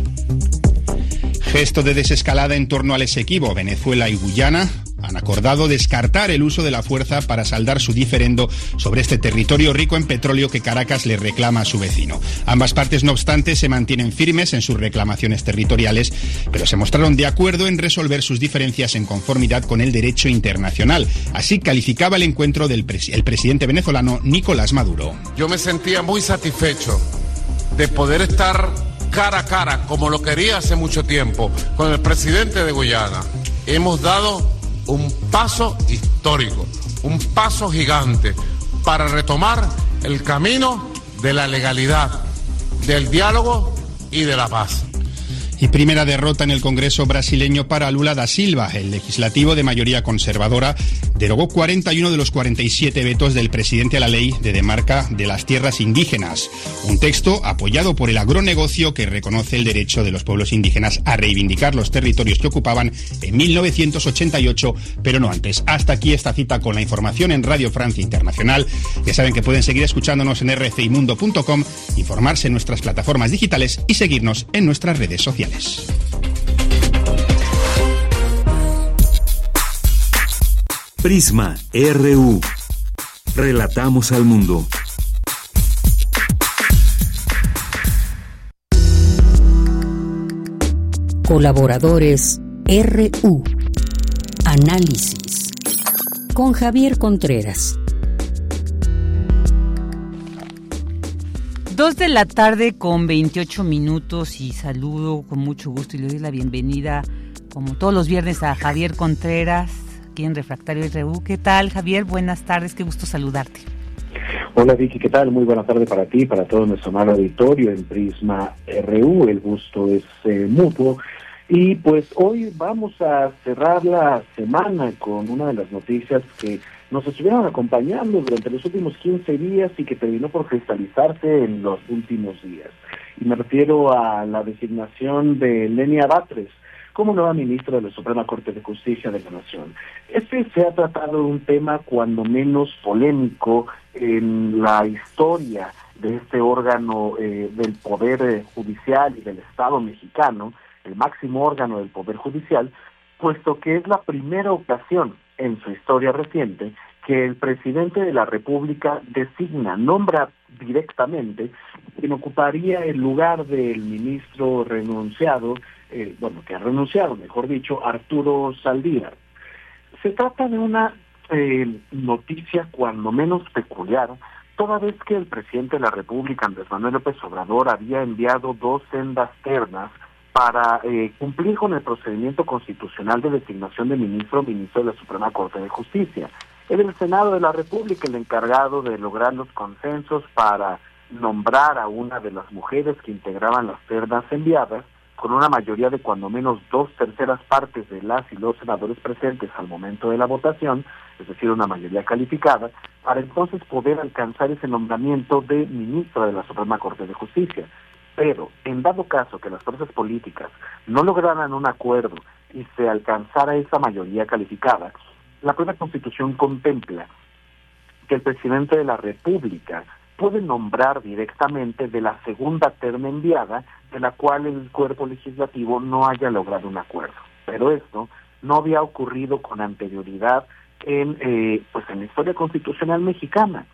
Gesto de desescalada en torno al Esequibo, Venezuela y Guyana han acordado descartar el uso de la fuerza para saldar su diferendo sobre este territorio rico en petróleo que Caracas le reclama a su vecino. Ambas partes, no obstante, se mantienen firmes en sus reclamaciones territoriales, pero se mostraron de acuerdo en resolver sus diferencias en conformidad con el derecho internacional. Así calificaba el encuentro del el presidente venezolano Nicolás Maduro. Yo me sentía muy satisfecho de poder estar cara a cara, como lo quería hace mucho tiempo, con el presidente de Guyana. Hemos dado un paso histórico, un paso gigante para retomar el camino de la legalidad, del diálogo y de la paz. Y primera derrota en el Congreso brasileño para Lula da Silva. El legislativo de mayoría conservadora derogó 41 de los 47 vetos del presidente a la ley de demarca de las tierras indígenas. Un texto apoyado por el agronegocio que reconoce el derecho de los pueblos indígenas a reivindicar los territorios que ocupaban en 1988, pero no antes. Hasta aquí esta cita con la información en Radio Francia Internacional. Ya saben que pueden seguir escuchándonos en rcimundo.com, informarse en nuestras plataformas digitales y seguirnos en nuestras redes sociales. Prisma RU. Relatamos al mundo. Colaboradores RU. Análisis. Con Javier Contreras. Dos de la tarde con 28 minutos y saludo con mucho gusto y le doy la bienvenida, como todos los viernes, a Javier Contreras, aquí en Refractario RU. ¿Qué tal, Javier? Buenas tardes, qué gusto saludarte. Hola Vicky, ¿qué tal? Muy buena tarde para ti, para todo nuestro amado auditorio en Prisma RU. El gusto es eh, mutuo. Y pues hoy vamos a cerrar la semana con una de las noticias que nos estuvieron acompañando durante los últimos 15 días y que terminó por cristalizarse en los últimos días. Y me refiero a la designación de Lenia Batres como nueva ministra de la Suprema Corte de Justicia de la Nación. Este se ha tratado de un tema cuando menos polémico en la historia de este órgano eh, del Poder eh, Judicial y del Estado mexicano, el máximo órgano del Poder Judicial, puesto que es la primera ocasión en su historia reciente que el presidente de la República designa, nombra directamente quien ocuparía el lugar del ministro renunciado, eh, bueno, que ha renunciado, mejor dicho, Arturo Saldívar. Se trata de una eh, noticia cuando menos peculiar, toda vez que el presidente de la República, Andrés Manuel López Obrador, había enviado dos sendas ternas para eh, cumplir con el procedimiento constitucional de designación de ministro o ministro de la Suprema Corte de Justicia. Es el Senado de la República el encargado de lograr los consensos para nombrar a una de las mujeres que integraban las ternas enviadas, con una mayoría de cuando menos dos terceras partes de las y los senadores presentes al momento de la votación, es decir, una mayoría calificada, para entonces poder alcanzar ese nombramiento de ministro de la Suprema Corte de Justicia. Pero, en dado caso que las fuerzas políticas no lograran un acuerdo y se alcanzara esa mayoría calificada, la propia Constitución contempla que el presidente de la República puede nombrar directamente de la segunda terna enviada de la cual el cuerpo legislativo no haya logrado un acuerdo. Pero esto no había ocurrido con anterioridad en, eh, pues en la historia constitucional mexicana.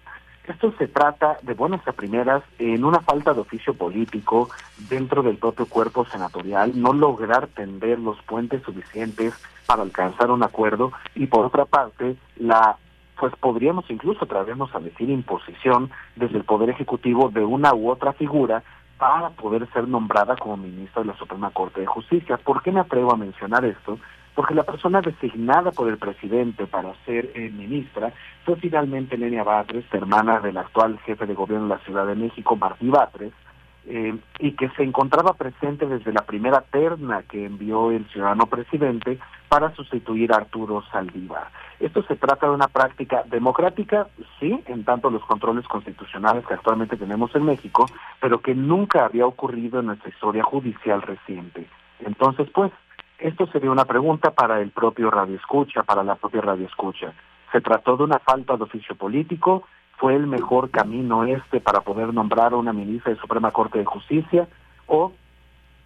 Esto se trata de buenas a primeras en una falta de oficio político dentro del propio cuerpo senatorial, no lograr tender los puentes suficientes para alcanzar un acuerdo y por otra parte la pues podríamos incluso traernos a decir imposición desde el poder ejecutivo de una u otra figura para poder ser nombrada como ministra de la Suprema Corte de Justicia. ¿Por qué me atrevo a mencionar esto? Porque la persona designada por el presidente para ser eh, ministra fue finalmente Lenia Batres, hermana del actual jefe de gobierno de la Ciudad de México, Martí Batres, eh, y que se encontraba presente desde la primera terna que envió el ciudadano presidente para sustituir a Arturo Saldívar. Esto se trata de una práctica democrática, sí, en tanto los controles constitucionales que actualmente tenemos en México, pero que nunca había ocurrido en nuestra historia judicial reciente. Entonces, pues, esto sería una pregunta para el propio Radio Escucha, para la propia Radio Escucha. ¿Se trató de una falta de oficio político? ¿Fue el mejor camino este para poder nombrar a una ministra de Suprema Corte de Justicia? ¿O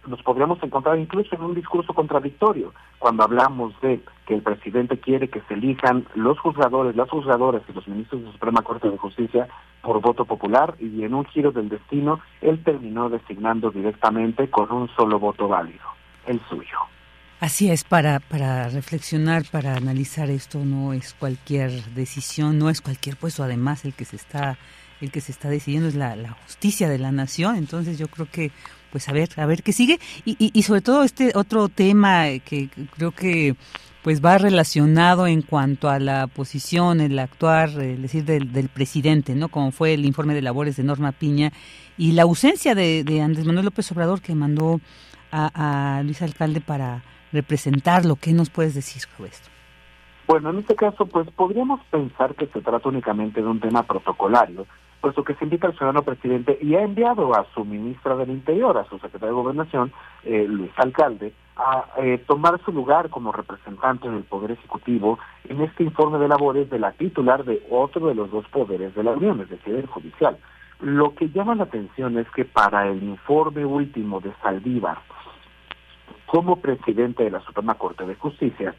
nos podríamos encontrar incluso en un discurso contradictorio cuando hablamos de que el presidente quiere que se elijan los juzgadores, las juzgadoras y los ministros de Suprema Corte de Justicia por voto popular y en un giro del destino él terminó designando directamente con un solo voto válido, el suyo. Así es, para, para reflexionar, para analizar esto no es cualquier decisión, no es cualquier puesto, además el que se está, el que se está decidiendo es la, justicia de la nación, entonces yo creo que pues a ver, a ver qué sigue. Y, y, sobre todo este otro tema que creo que pues va relacionado en cuanto a la posición, el actuar, es decir, del, del, presidente, ¿no? Como fue el informe de labores de Norma Piña y la ausencia de, de Andrés Manuel López Obrador que mandó a, Luis Alcalde para representarlo. ¿Qué nos puedes decir sobre esto? Bueno, en este caso, pues podríamos pensar que se trata únicamente de un tema protocolario, puesto que se invita al ciudadano presidente y ha enviado a su ministra del Interior, a su secretario de Gobernación, eh, Luis Alcalde, a eh, tomar su lugar como representante del Poder Ejecutivo en este informe de labores de la titular de otro de los dos poderes de la Unión, es decir, el judicial. Lo que llama la atención es que para el informe último de Saldívar, como presidente de la Suprema Corte de Justicia,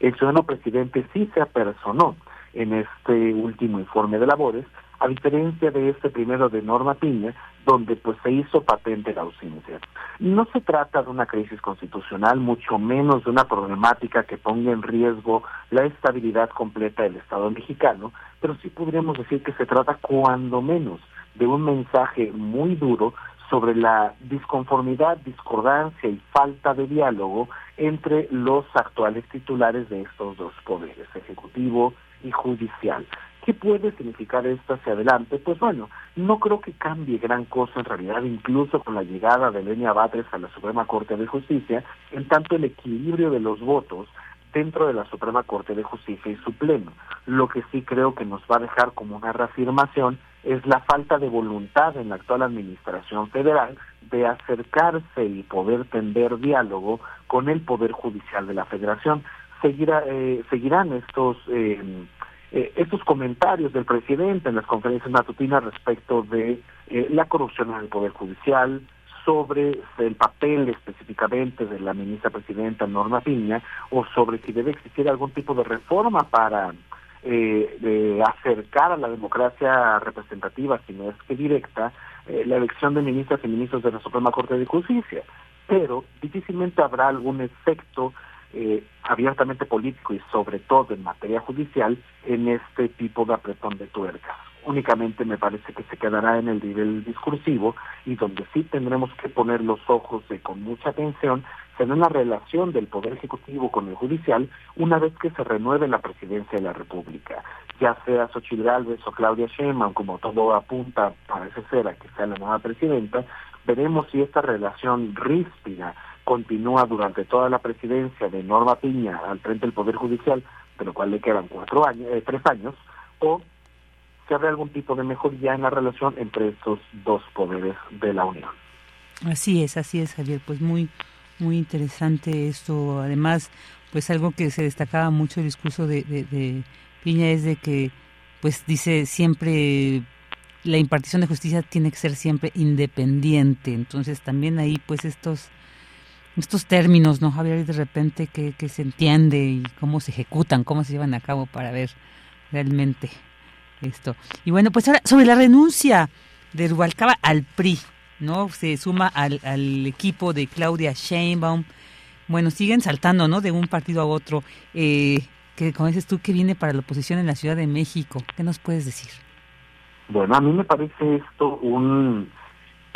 el ciudadano presidente sí se apersonó en este último informe de labores, a diferencia de este primero de Norma Piña, donde pues se hizo patente la ausencia. No se trata de una crisis constitucional, mucho menos de una problemática que ponga en riesgo la estabilidad completa del Estado mexicano, pero sí podríamos decir que se trata cuando menos de un mensaje muy duro sobre la disconformidad, discordancia y falta de diálogo entre los actuales titulares de estos dos poderes, ejecutivo y judicial. ¿Qué puede significar esto hacia adelante? Pues bueno, no creo que cambie gran cosa en realidad, incluso con la llegada de Lenia Batres a la Suprema Corte de Justicia, en tanto el equilibrio de los votos dentro de la Suprema Corte de Justicia y su pleno. Lo que sí creo que nos va a dejar como una reafirmación es la falta de voluntad en la actual administración federal de acercarse y poder tender diálogo con el Poder Judicial de la Federación. Seguirá, eh, seguirán estos... Eh, eh, estos comentarios del presidente en las conferencias matutinas respecto de eh, la corrupción en el Poder Judicial, sobre el papel específicamente de la ministra presidenta Norma Piña, o sobre si debe existir algún tipo de reforma para eh, acercar a la democracia representativa, si no es que directa, eh, la elección de ministras y ministros de la Suprema Corte de Justicia. Pero difícilmente habrá algún efecto eh, abiertamente político y sobre todo en materia judicial en este tipo de apretón de tuercas. Únicamente me parece que se quedará en el nivel discursivo y donde sí tendremos que poner los ojos con mucha atención en una relación del Poder Ejecutivo con el Judicial una vez que se renueve la presidencia de la República, ya sea Xochitl Gálvez o Claudia Sheinbaum, como todo apunta, parece ser, a que sea la nueva presidenta, veremos si esta relación ríspida continúa durante toda la presidencia de Norma Piña al frente del Poder Judicial, de lo cual le quedan cuatro años, eh, tres años, o si habrá algún tipo de mejoría en la relación entre estos dos poderes de la Unión. Así es, así es, Javier. Pues muy, muy interesante esto. Además, pues algo que se destacaba mucho el discurso de Piña es de que, pues dice siempre la impartición de justicia tiene que ser siempre independiente. Entonces también ahí pues estos estos términos, ¿no, Javier? De repente que, que se entiende y cómo se ejecutan, cómo se llevan a cabo para ver realmente esto. Y bueno, pues ahora sobre la renuncia de Rubalcaba al PRI, ¿no? Se suma al, al equipo de Claudia Sheinbaum. Bueno, siguen saltando, ¿no? De un partido a otro. Eh, que, como dices tú, que viene para la oposición en la Ciudad de México. ¿Qué nos puedes decir? Bueno, a mí me parece esto un,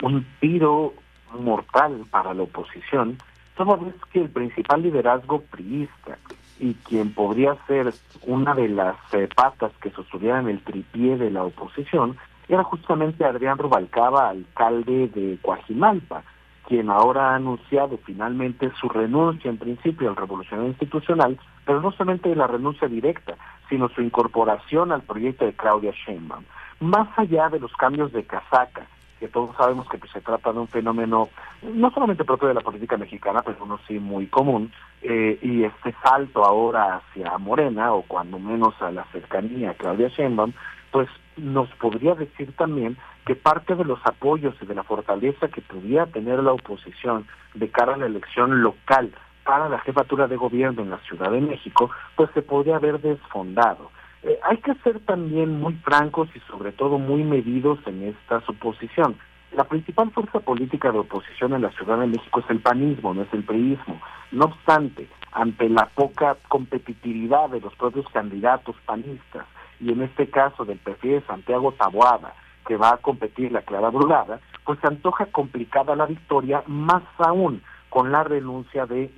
un tiro mortal para la oposición, toda vez que el principal liderazgo priista y quien podría ser una de las eh, patas que sostuvieran el tripié de la oposición era justamente Adrián Rubalcaba, alcalde de Coajimalpa, quien ahora ha anunciado finalmente su renuncia en principio al revolucionario institucional, pero no solamente la renuncia directa, sino su incorporación al proyecto de Claudia Sheinbaum. Más allá de los cambios de casaca, que todos sabemos que pues, se trata de un fenómeno no solamente propio de la política mexicana, pero uno sí muy común, eh, y este salto ahora hacia Morena, o cuando menos a la cercanía a Claudia Sheinbaum, pues nos podría decir también que parte de los apoyos y de la fortaleza que pudiera tener la oposición de cara a la elección local para la jefatura de gobierno en la Ciudad de México, pues se podría haber desfondado. Eh, hay que ser también muy francos y sobre todo muy medidos en esta suposición. La principal fuerza política de oposición en la Ciudad de México es el panismo, no es el priismo. No obstante, ante la poca competitividad de los propios candidatos panistas, y en este caso del perfil Santiago Taboada, que va a competir la Clara Brugada, pues se antoja complicada la victoria, más aún con la renuncia de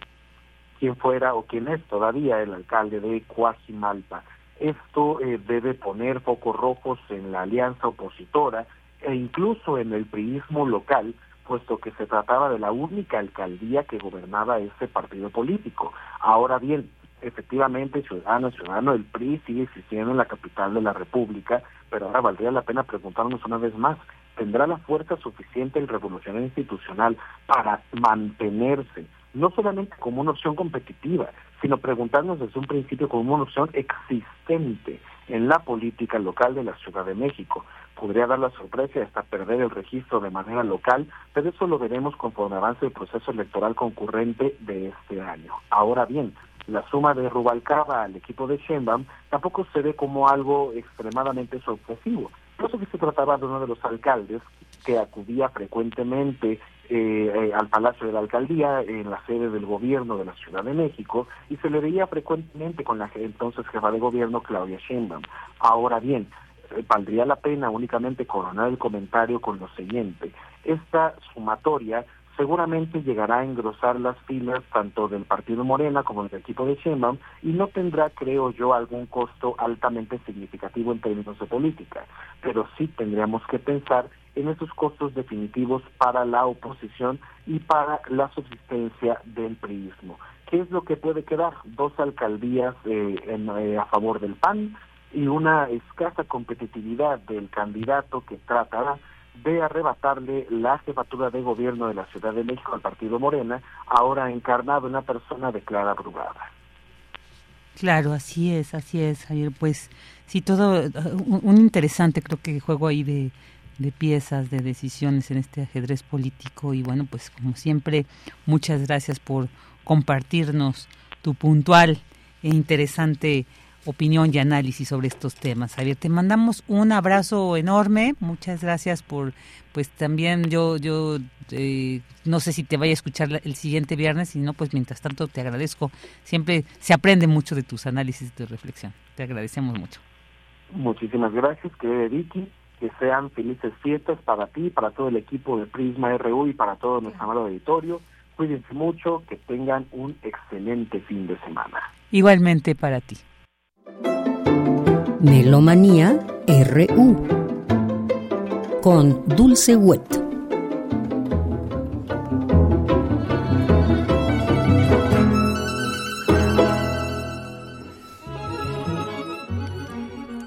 quien fuera o quien es todavía el alcalde de Coajimalpa. Esto eh, debe poner focos rojos en la alianza opositora e incluso en el priismo local, puesto que se trataba de la única alcaldía que gobernaba ese partido político. Ahora bien, efectivamente, ciudadano, ciudadano, el PRI sigue existiendo en la capital de la República, pero ahora valdría la pena preguntarnos una vez más, ¿tendrá la fuerza suficiente el revolucionario institucional para mantenerse, no solamente como una opción competitiva, sino preguntarnos desde un principio como una opción existente en la política local de la Ciudad de México? podría dar la sorpresa hasta perder el registro de manera local, pero eso lo veremos conforme avance el proceso electoral concurrente de este año. Ahora bien, la suma de Rubalcaba al equipo de Sheinbaum tampoco se ve como algo extremadamente sorpresivo. Eso que se trataba de uno de los alcaldes que acudía frecuentemente eh, eh, al Palacio de la Alcaldía, en la sede del gobierno de la Ciudad de México, y se le veía frecuentemente con la entonces jefa de gobierno, Claudia Sheinbaum. Ahora bien, eh, valdría la pena únicamente coronar el comentario con lo siguiente. Esta sumatoria seguramente llegará a engrosar las filas tanto del Partido Morena como del equipo de Sheinbaum y no tendrá, creo yo, algún costo altamente significativo en términos de política. Pero sí tendríamos que pensar en esos costos definitivos para la oposición y para la subsistencia del priismo. ¿Qué es lo que puede quedar? Dos alcaldías eh, eh, a favor del PAN, y una escasa competitividad del candidato que tratará de arrebatarle la jefatura de gobierno de la Ciudad de México al Partido Morena, ahora encarnado en una persona de Clara Brugada. Claro, así es, así es, Javier. Pues sí, todo un, interesante creo que juego ahí de, de piezas, de decisiones en este ajedrez político y bueno, pues como siempre, muchas gracias por compartirnos tu puntual e interesante opinión y análisis sobre estos temas. Javier, te mandamos un abrazo enorme. Muchas gracias por, pues también yo, yo eh, no sé si te vaya a escuchar el siguiente viernes, si no, pues mientras tanto te agradezco. Siempre se aprende mucho de tus análisis y tu reflexión. Te agradecemos mucho. Muchísimas gracias, querida Vicky. Que sean felices fiestas para ti, para todo el equipo de Prisma RU y para todo nuestro amado auditorio. Cuídense mucho, que tengan un excelente fin de semana. Igualmente para ti. Melomanía RU con Dulce Wet.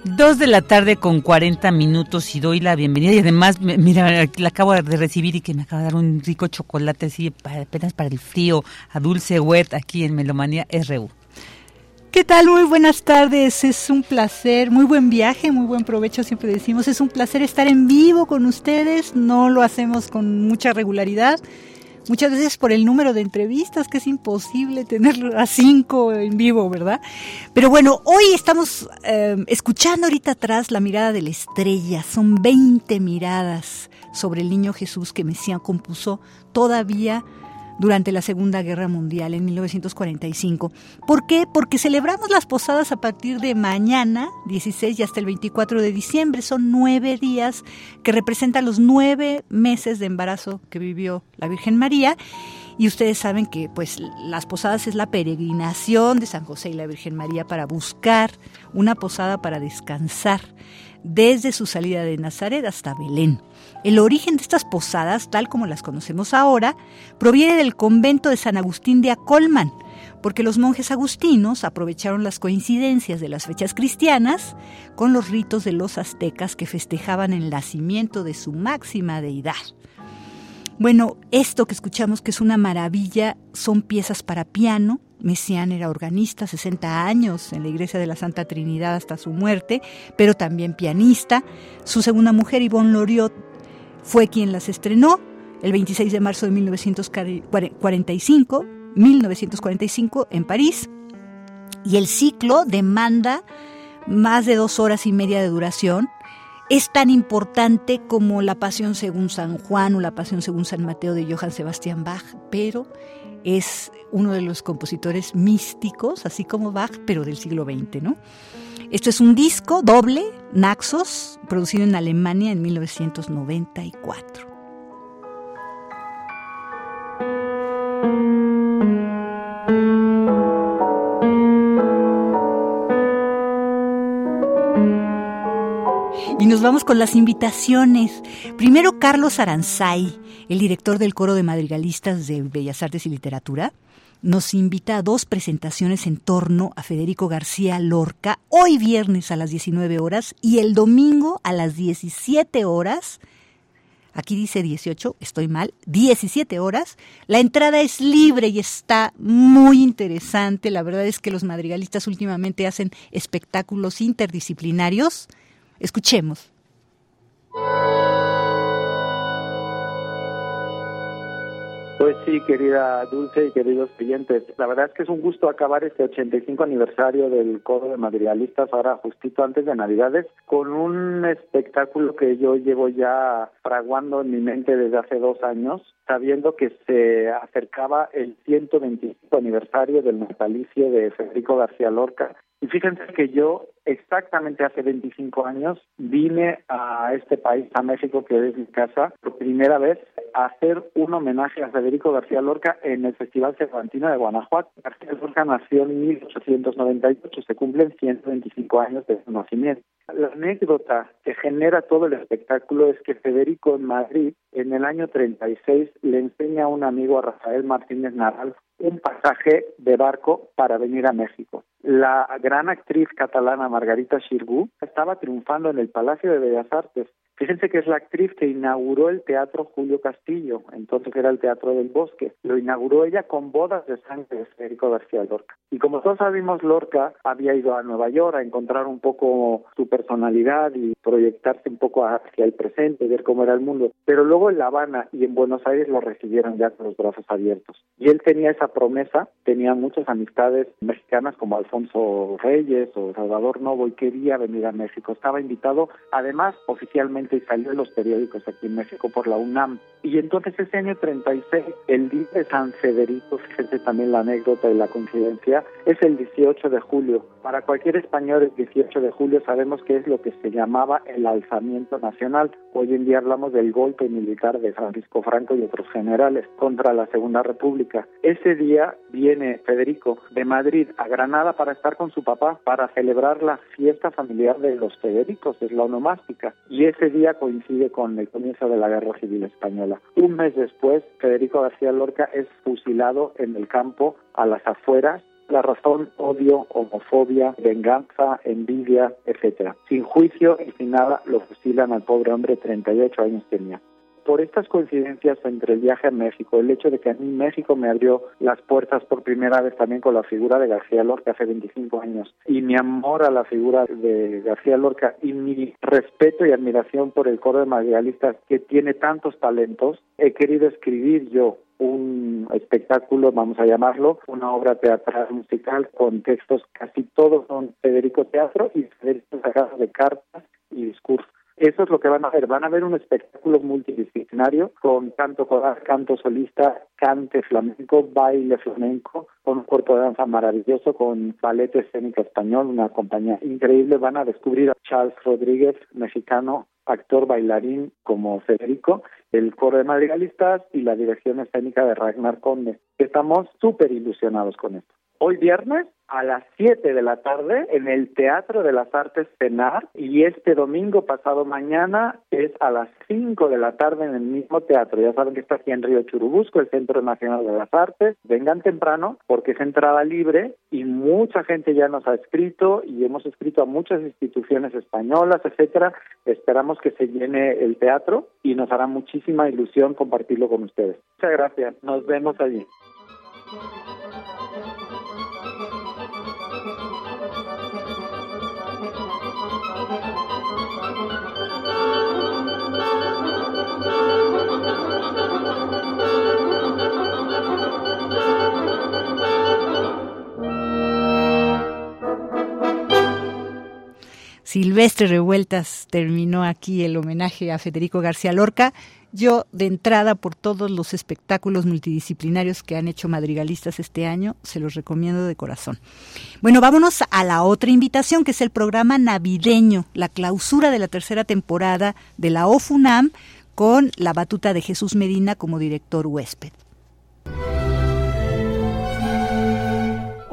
Dos de la tarde con 40 minutos y doy la bienvenida y además, mira, la acabo de recibir y que me acaba de dar un rico chocolate así apenas para el frío a Dulce Wet aquí en Melomanía RU. ¿Qué tal? Muy buenas tardes. Es un placer, muy buen viaje, muy buen provecho, siempre decimos. Es un placer estar en vivo con ustedes. No lo hacemos con mucha regularidad. Muchas veces por el número de entrevistas, que es imposible tenerlo a cinco en vivo, ¿verdad? Pero bueno, hoy estamos eh, escuchando ahorita atrás la mirada de la estrella. Son 20 miradas sobre el niño Jesús que Mesías compuso todavía durante la Segunda Guerra Mundial en 1945. ¿Por qué? Porque celebramos las posadas a partir de mañana, 16 y hasta el 24 de diciembre. Son nueve días que representan los nueve meses de embarazo que vivió la Virgen María. Y ustedes saben que pues las posadas es la peregrinación de San José y la Virgen María para buscar una posada para descansar desde su salida de Nazaret hasta Belén. El origen de estas posadas, tal como las conocemos ahora, proviene del convento de San Agustín de Acolman, porque los monjes agustinos aprovecharon las coincidencias de las fechas cristianas con los ritos de los aztecas que festejaban el nacimiento de su máxima deidad. Bueno, esto que escuchamos que es una maravilla son piezas para piano. Messiaen era organista, 60 años en la iglesia de la Santa Trinidad hasta su muerte, pero también pianista. Su segunda mujer, Yvonne Loriot, fue quien las estrenó el 26 de marzo de 1945, 1945 en París. Y el ciclo demanda más de dos horas y media de duración. Es tan importante como la Pasión según San Juan o la Pasión según San Mateo de Johann Sebastian Bach, pero es uno de los compositores místicos, así como Bach, pero del siglo XX, ¿no? Esto es un disco doble, Naxos, producido en Alemania en 1994. Nos vamos con las invitaciones. Primero, Carlos Aranzay, el director del Coro de Madrigalistas de Bellas Artes y Literatura, nos invita a dos presentaciones en torno a Federico García Lorca, hoy viernes a las 19 horas y el domingo a las 17 horas. Aquí dice 18, estoy mal, 17 horas. La entrada es libre y está muy interesante. La verdad es que los madrigalistas últimamente hacen espectáculos interdisciplinarios. Escuchemos. Pues sí, querida Dulce y queridos clientes, la verdad es que es un gusto acabar este 85 aniversario del Coro de Madrigalistas ahora justito antes de Navidades con un espectáculo que yo llevo ya fraguando en mi mente desde hace dos años, sabiendo que se acercaba el 125 aniversario del natalicio de Federico García Lorca. Y fíjense que yo exactamente hace 25 años vine a este país, a México, que es mi casa, por primera vez a hacer un homenaje a Federico García Lorca en el Festival Cervantino de Guanajuato. García Lorca nació en 1898, se cumplen 125 años de su nacimiento. La anécdota que genera todo el espectáculo es que Federico en Madrid, en el año 36, le enseña a un amigo, a Rafael Martínez Naral, un pasaje de barco para venir a México. La gran actriz catalana Margarita Xirgu estaba triunfando en el Palacio de Bellas Artes. Fíjense que es la actriz que inauguró el Teatro Julio Castillo, entonces era el Teatro del Bosque. Lo inauguró ella con bodas de sangre de Federico García Lorca. Y como todos sabemos, Lorca había ido a Nueva York a encontrar un poco su personalidad y proyectarse un poco hacia el presente, ver cómo era el mundo. Pero luego en La Habana y en Buenos Aires lo recibieron ya con los brazos abiertos. Y él tenía esa promesa, tenía muchas amistades mexicanas como Alfonso Reyes o Salvador Novo y quería venir a México. Estaba invitado, además, oficialmente y salió en los periódicos aquí en México por la UNAM. Y entonces ese año 36, el día de San Federico, fíjense también la anécdota y la coincidencia, es el 18 de julio. Para cualquier español el 18 de julio sabemos que es lo que se llamaba el alzamiento nacional. Hoy en día hablamos del golpe militar de Francisco Franco y otros generales contra la Segunda República. Ese día viene Federico de Madrid a Granada para estar con su papá, para celebrar la fiesta familiar de los Federicos, es la onomástica. Y ese día coincide con el comienzo de la Guerra Civil Española. Un mes después, Federico García Lorca es fusilado en el campo a las afueras la razón, odio, homofobia, venganza, envidia, etcétera. Sin juicio y sin nada lo fusilan al pobre hombre, 38 años tenía por estas coincidencias entre el viaje a México, el hecho de que a mí México me abrió las puertas por primera vez también con la figura de García Lorca hace 25 años, y mi amor a la figura de García Lorca y mi respeto y admiración por el coro de madrigalistas que tiene tantos talentos, he querido escribir yo un espectáculo, vamos a llamarlo, una obra teatral musical con textos, casi todos son Federico Teatro y Federico sacados de cartas y discursos. Eso es lo que van a ver. Van a ver un espectáculo multidisciplinario con canto coral, canto solista, cante flamenco, baile flamenco, con un cuerpo de danza maravilloso, con ballet escénico español, una compañía increíble. Van a descubrir a Charles Rodríguez, mexicano, actor bailarín como Federico, el coro de madrigalistas y la dirección escénica de Ragnar Conde. Estamos súper ilusionados con esto. Hoy viernes a las 7 de la tarde en el Teatro de las Artes Penar y este domingo pasado mañana es a las 5 de la tarde en el mismo teatro. Ya saben que está aquí en Río Churubusco, el Centro Nacional de las Artes. Vengan temprano porque es entrada libre y mucha gente ya nos ha escrito y hemos escrito a muchas instituciones españolas, etcétera. Esperamos que se llene el teatro y nos hará muchísima ilusión compartirlo con ustedes. Muchas gracias. Nos vemos allí. Silvestre Revueltas terminó aquí el homenaje a Federico García Lorca. Yo, de entrada, por todos los espectáculos multidisciplinarios que han hecho madrigalistas este año, se los recomiendo de corazón. Bueno, vámonos a la otra invitación, que es el programa navideño, la clausura de la tercera temporada de la OFUNAM, con la batuta de Jesús Medina como director huésped.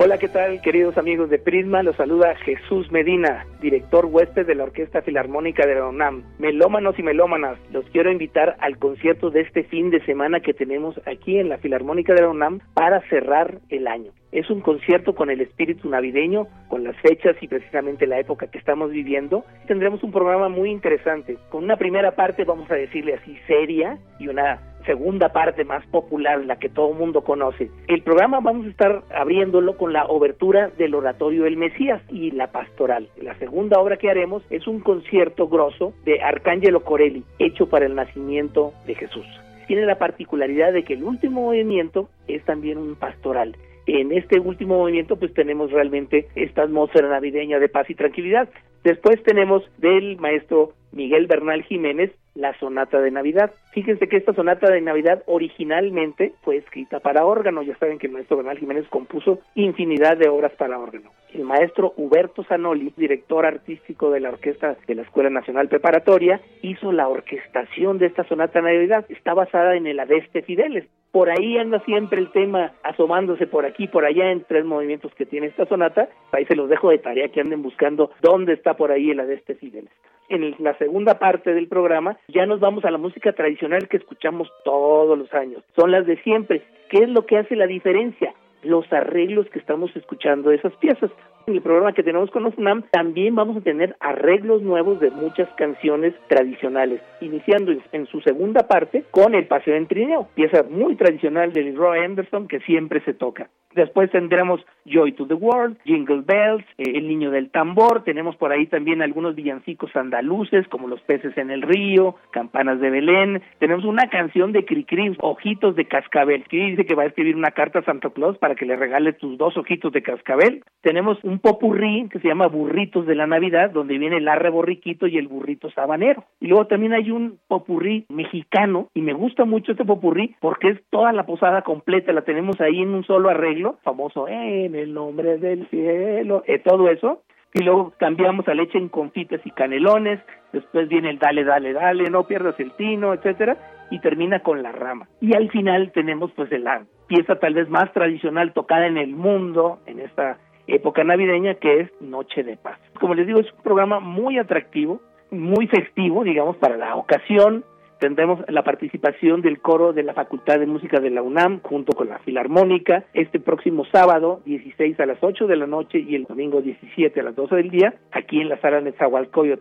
Hola, ¿qué tal, queridos amigos de Prisma? Los saluda Jesús Medina, director huésped de la Orquesta Filarmónica de la UNAM. Melómanos y melómanas, los quiero invitar al concierto de este fin de semana que tenemos aquí en la Filarmónica de la UNAM para cerrar el año. Es un concierto con el espíritu navideño, con las fechas y precisamente la época que estamos viviendo. Tendremos un programa muy interesante. Con una primera parte, vamos a decirle así, seria y una segunda parte más popular, la que todo el mundo conoce. El programa vamos a estar abriéndolo con la obertura del oratorio El Mesías y la pastoral. La segunda obra que haremos es un concierto grosso de Arcángelo Corelli, hecho para el nacimiento de Jesús. Tiene la particularidad de que el último movimiento es también un pastoral. En este último movimiento pues tenemos realmente esta atmósfera navideña de paz y tranquilidad. Después tenemos del maestro Miguel Bernal Jiménez la sonata de Navidad. Fíjense que esta sonata de Navidad originalmente fue escrita para órgano. Ya saben que el maestro Bernal Jiménez compuso infinidad de obras para órgano. El maestro Huberto Zanoli, director artístico de la orquesta de la Escuela Nacional Preparatoria, hizo la orquestación de esta sonata de Navidad. Está basada en el Adeste Fideles. Por ahí anda siempre el tema asomándose por aquí, por allá, en tres movimientos que tiene esta sonata. Ahí se los dejo de tarea que anden buscando dónde está por ahí el Adeste Fideles. En la segunda parte del programa ya nos vamos a la música tradicional que escuchamos todos los años. Son las de siempre. ¿Qué es lo que hace la diferencia? Los arreglos que estamos escuchando de esas piezas. En el programa que tenemos con Osnam también vamos a tener arreglos nuevos de muchas canciones tradicionales, iniciando en su segunda parte con El Paseo en Trineo, pieza muy tradicional de Leroy Anderson que siempre se toca. Después tendremos Joy to the World, Jingle Bells, eh, El Niño del Tambor, tenemos por ahí también algunos villancicos andaluces como Los Peces en el Río, Campanas de Belén, tenemos una canción de Cricri, Ojitos de Cascabel, que dice que va a escribir una carta a Santa Claus para que le regale tus dos ojitos de cascabel. Tenemos un popurrí que se llama Burritos de la Navidad, donde viene el arre borriquito y el burrito sabanero. Y luego también hay un popurrí mexicano, y me gusta mucho este popurrí porque es toda la posada completa, la tenemos ahí en un solo arreglo, famoso en el nombre del cielo, eh, todo eso. Y luego cambiamos a leche en confites y canelones, después viene el dale, dale, dale, no pierdas el tino, etcétera, y termina con la rama. Y al final tenemos pues la pieza tal vez más tradicional tocada en el mundo, en esta época navideña que es Noche de Paz. Como les digo, es un programa muy atractivo, muy festivo, digamos, para la ocasión. Tendremos la participación del coro de la Facultad de Música de la UNAM junto con la Filarmónica este próximo sábado 16 a las 8 de la noche y el domingo 17 a las 12 del día aquí en la sala Netzahualcoyot.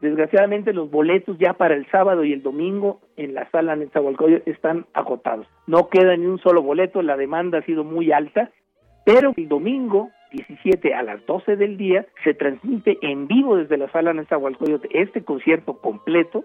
Desgraciadamente los boletos ya para el sábado y el domingo en la sala Netzahualcoyot están agotados. No queda ni un solo boleto, la demanda ha sido muy alta, pero el domingo 17 a las 12 del día se transmite en vivo desde la sala Nezahualcóyotl este concierto completo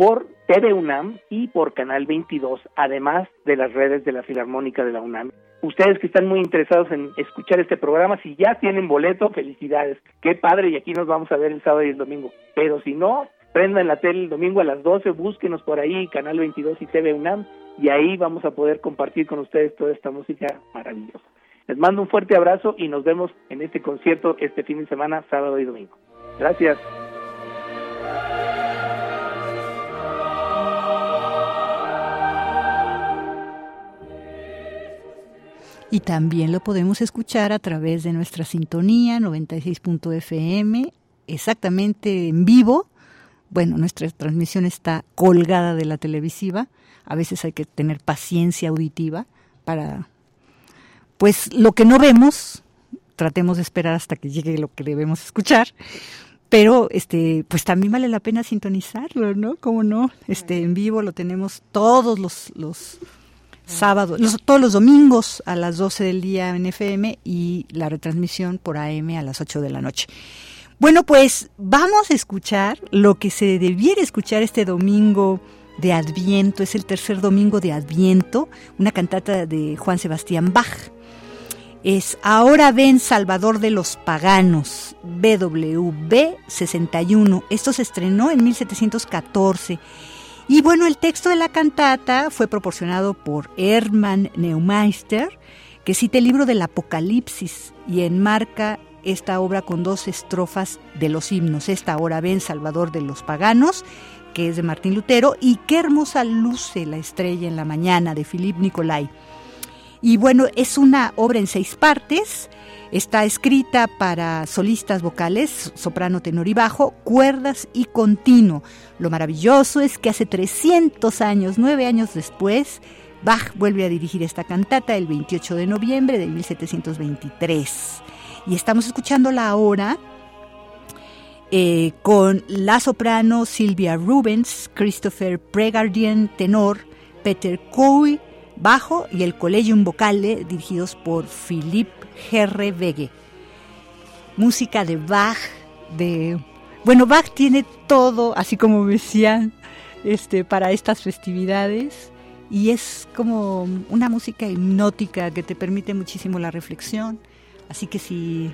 por TV UNAM y por Canal 22, además de las redes de la Filarmónica de la UNAM. Ustedes que están muy interesados en escuchar este programa, si ya tienen boleto, felicidades. Qué padre, y aquí nos vamos a ver el sábado y el domingo. Pero si no, prendan la tele el domingo a las 12, búsquenos por ahí, Canal 22 y TV UNAM, y ahí vamos a poder compartir con ustedes toda esta música maravillosa. Les mando un fuerte abrazo y nos vemos en este concierto este fin de semana, sábado y domingo. Gracias. Y también lo podemos escuchar a través de nuestra sintonía 96.fm, exactamente en vivo. Bueno, nuestra transmisión está colgada de la televisiva. A veces hay que tener paciencia auditiva para pues lo que no vemos, tratemos de esperar hasta que llegue lo que debemos escuchar, pero este pues también vale la pena sintonizarlo, ¿no? ¿Cómo no? Este en vivo lo tenemos todos los los sábados, todos los domingos a las 12 del día en FM y la retransmisión por AM a las 8 de la noche. Bueno, pues vamos a escuchar lo que se debiera escuchar este domingo de Adviento, es el tercer domingo de Adviento, una cantata de Juan Sebastián Bach es Ahora ven Salvador de los Paganos, BWB 61. Esto se estrenó en 1714. Y bueno, el texto de la cantata fue proporcionado por Hermann Neumeister, que cita el libro del Apocalipsis y enmarca esta obra con dos estrofas de los himnos. Esta Ahora ven Salvador de los Paganos, que es de Martín Lutero, y Qué hermosa luce la estrella en la mañana de Philippe Nicolai. Y bueno, es una obra en seis partes. Está escrita para solistas vocales, soprano, tenor y bajo, cuerdas y continuo. Lo maravilloso es que hace 300 años, nueve años después, Bach vuelve a dirigir esta cantata el 28 de noviembre de 1723. Y estamos escuchándola ahora eh, con la soprano Silvia Rubens, Christopher Pregardian, tenor, Peter Coy, bajo y el Collegium Vocale dirigidos por Philippe Gerre Música de Bach, de... Bueno, Bach tiene todo, así como decían, este, para estas festividades y es como una música hipnótica que te permite muchísimo la reflexión. Así que si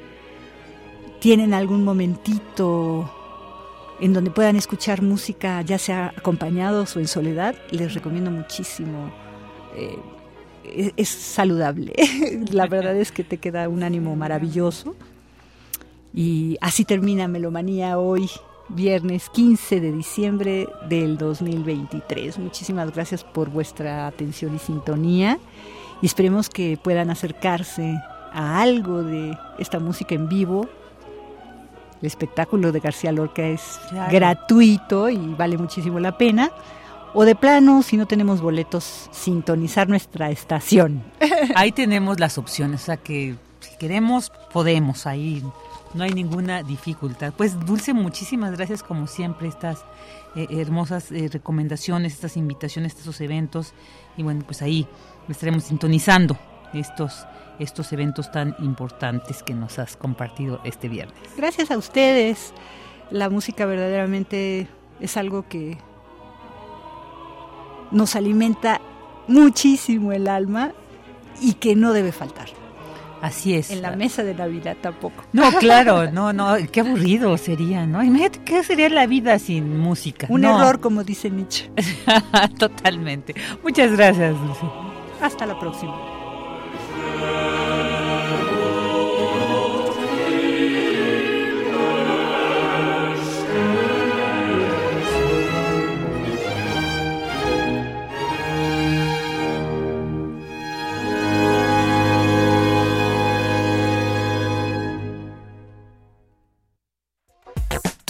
tienen algún momentito en donde puedan escuchar música, ya sea acompañados o en soledad, les recomiendo muchísimo. Eh, es, saludable. La verdad es que te queda un ánimo maravilloso. Y así termina Melomanía hoy, viernes 15 de diciembre del 2023. Muchísimas gracias por vuestra atención y sintonía. Y esperemos que puedan acercarse a algo de esta música en vivo. El espectáculo de García Lorca es gratuito y vale muchísimo la pena o de plano, si no tenemos boletos, sintonizar nuestra estación. Ahí tenemos las opciones, o sea que si queremos, podemos, ahí no hay ninguna dificultad. Pues Dulce, muchísimas gracias como siempre, estas eh, hermosas eh, recomendaciones, estas invitaciones, estos eventos, y bueno, pues ahí estaremos sintonizando estos estos eventos tan importantes que nos has compartido este viernes. Gracias a ustedes. La música verdaderamente es algo que nos alimenta muchísimo el alma y que no debe faltar. Así es. En la mesa de Navidad tampoco. No, claro, no, no, qué aburrido sería, ¿no? Imagínate qué sería la vida sin música. Un error, como dice Nietzsche. Totalmente. Muchas gracias, Dulce. Hasta la próxima.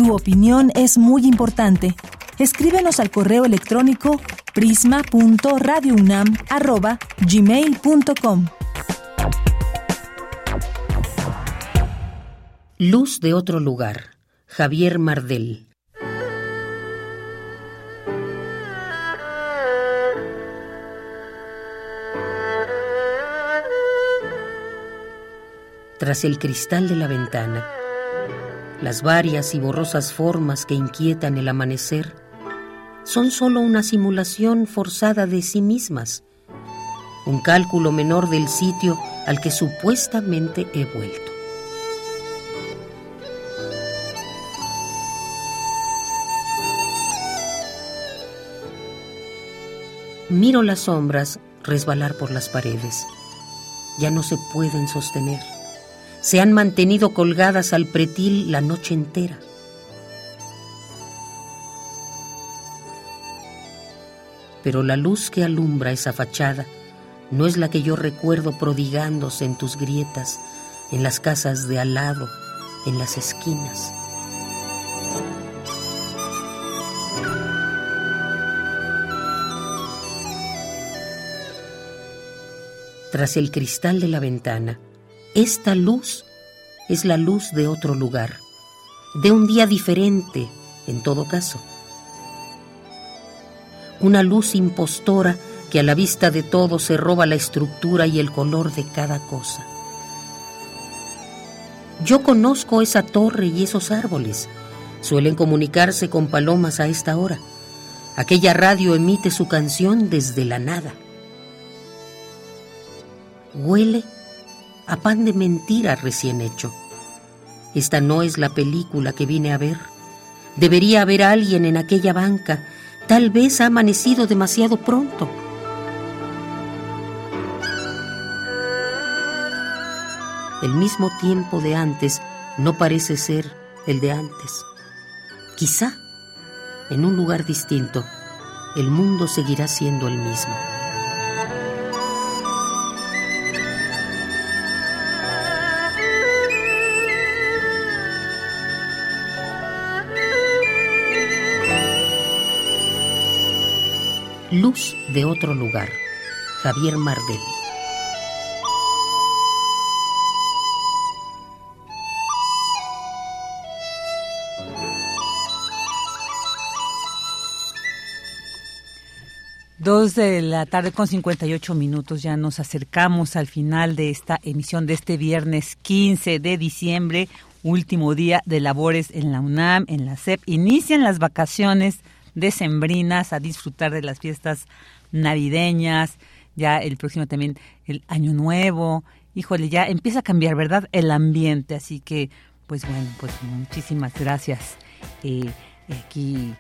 Tu opinión es muy importante. Escríbenos al correo electrónico prisma.radiounam@gmail.com. Luz de otro lugar. Javier Mardel. Tras el cristal de la ventana, las varias y borrosas formas que inquietan el amanecer son sólo una simulación forzada de sí mismas, un cálculo menor del sitio al que supuestamente he vuelto. Miro las sombras resbalar por las paredes. Ya no se pueden sostener se han mantenido colgadas al pretil la noche entera. Pero la luz que alumbra esa fachada no es la que yo recuerdo prodigándose en tus grietas, en las casas de al lado, en las esquinas. Tras el cristal de la ventana, esta luz es la luz de otro lugar, de un día diferente, en todo caso. Una luz impostora que a la vista de todos se roba la estructura y el color de cada cosa. Yo conozco esa torre y esos árboles. Suelen comunicarse con palomas a esta hora. Aquella radio emite su canción desde la nada. Huele a pan de mentira recién hecho. Esta no es la película que vine a ver. Debería haber alguien en aquella banca. Tal vez ha amanecido demasiado pronto. El mismo tiempo de antes no parece ser el de antes. Quizá, en un lugar distinto, el mundo seguirá siendo el mismo. Luz de otro lugar. Javier Mardel. Dos de la tarde con 58 minutos, ya nos acercamos al final de esta emisión de este viernes 15 de diciembre, último día de labores en la UNAM, en la SEP. Inician las vacaciones decembrinas a disfrutar de las fiestas navideñas, ya el próximo también el Año Nuevo. Híjole, ya empieza a cambiar, ¿verdad? El ambiente, así que, pues bueno, pues muchísimas gracias. Eh, aquí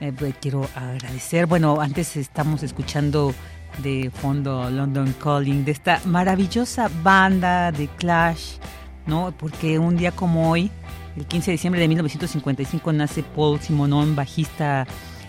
eh, pues, quiero agradecer, bueno, antes estamos escuchando de fondo London Calling, de esta maravillosa banda de Clash, ¿no? Porque un día como hoy, el 15 de diciembre de 1955, nace Paul Simonon, bajista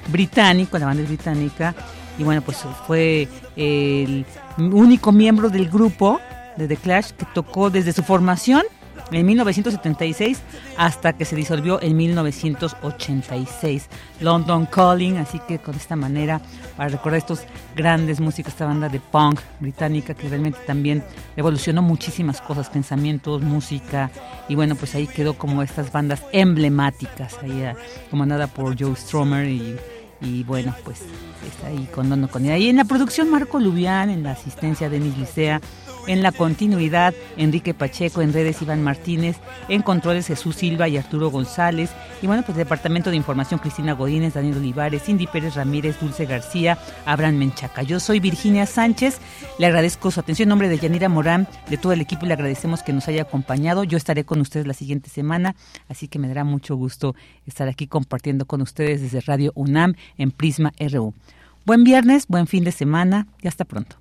británico, la banda es británica, y bueno, pues fue el único miembro del grupo de The Clash que tocó desde su formación en 1976 hasta que se disolvió en 1986. London Calling, así que con esta manera, para recordar estos grandes músicos, esta banda de punk británica que realmente también evolucionó muchísimas cosas, pensamientos, música, y bueno, pues ahí quedó como estas bandas emblemáticas, ahí eh, comandada por Joe Stromer y y bueno, pues está ahí con Dono con Ahí en la producción Marco Lubián, en la asistencia Denis Licea, en la continuidad, Enrique Pacheco, en redes Iván Martínez, en controles Jesús Silva y Arturo González. Y bueno, pues Departamento de Información Cristina Godínez, Daniel Olivares, Cindy Pérez Ramírez, Dulce García, Abraham Menchaca. Yo soy Virginia Sánchez, le agradezco su atención en nombre de Yanira Morán, de todo el equipo, le agradecemos que nos haya acompañado. Yo estaré con ustedes la siguiente semana, así que me dará mucho gusto estar aquí compartiendo con ustedes desde Radio UNAM en Prisma RU. Buen viernes, buen fin de semana y hasta pronto.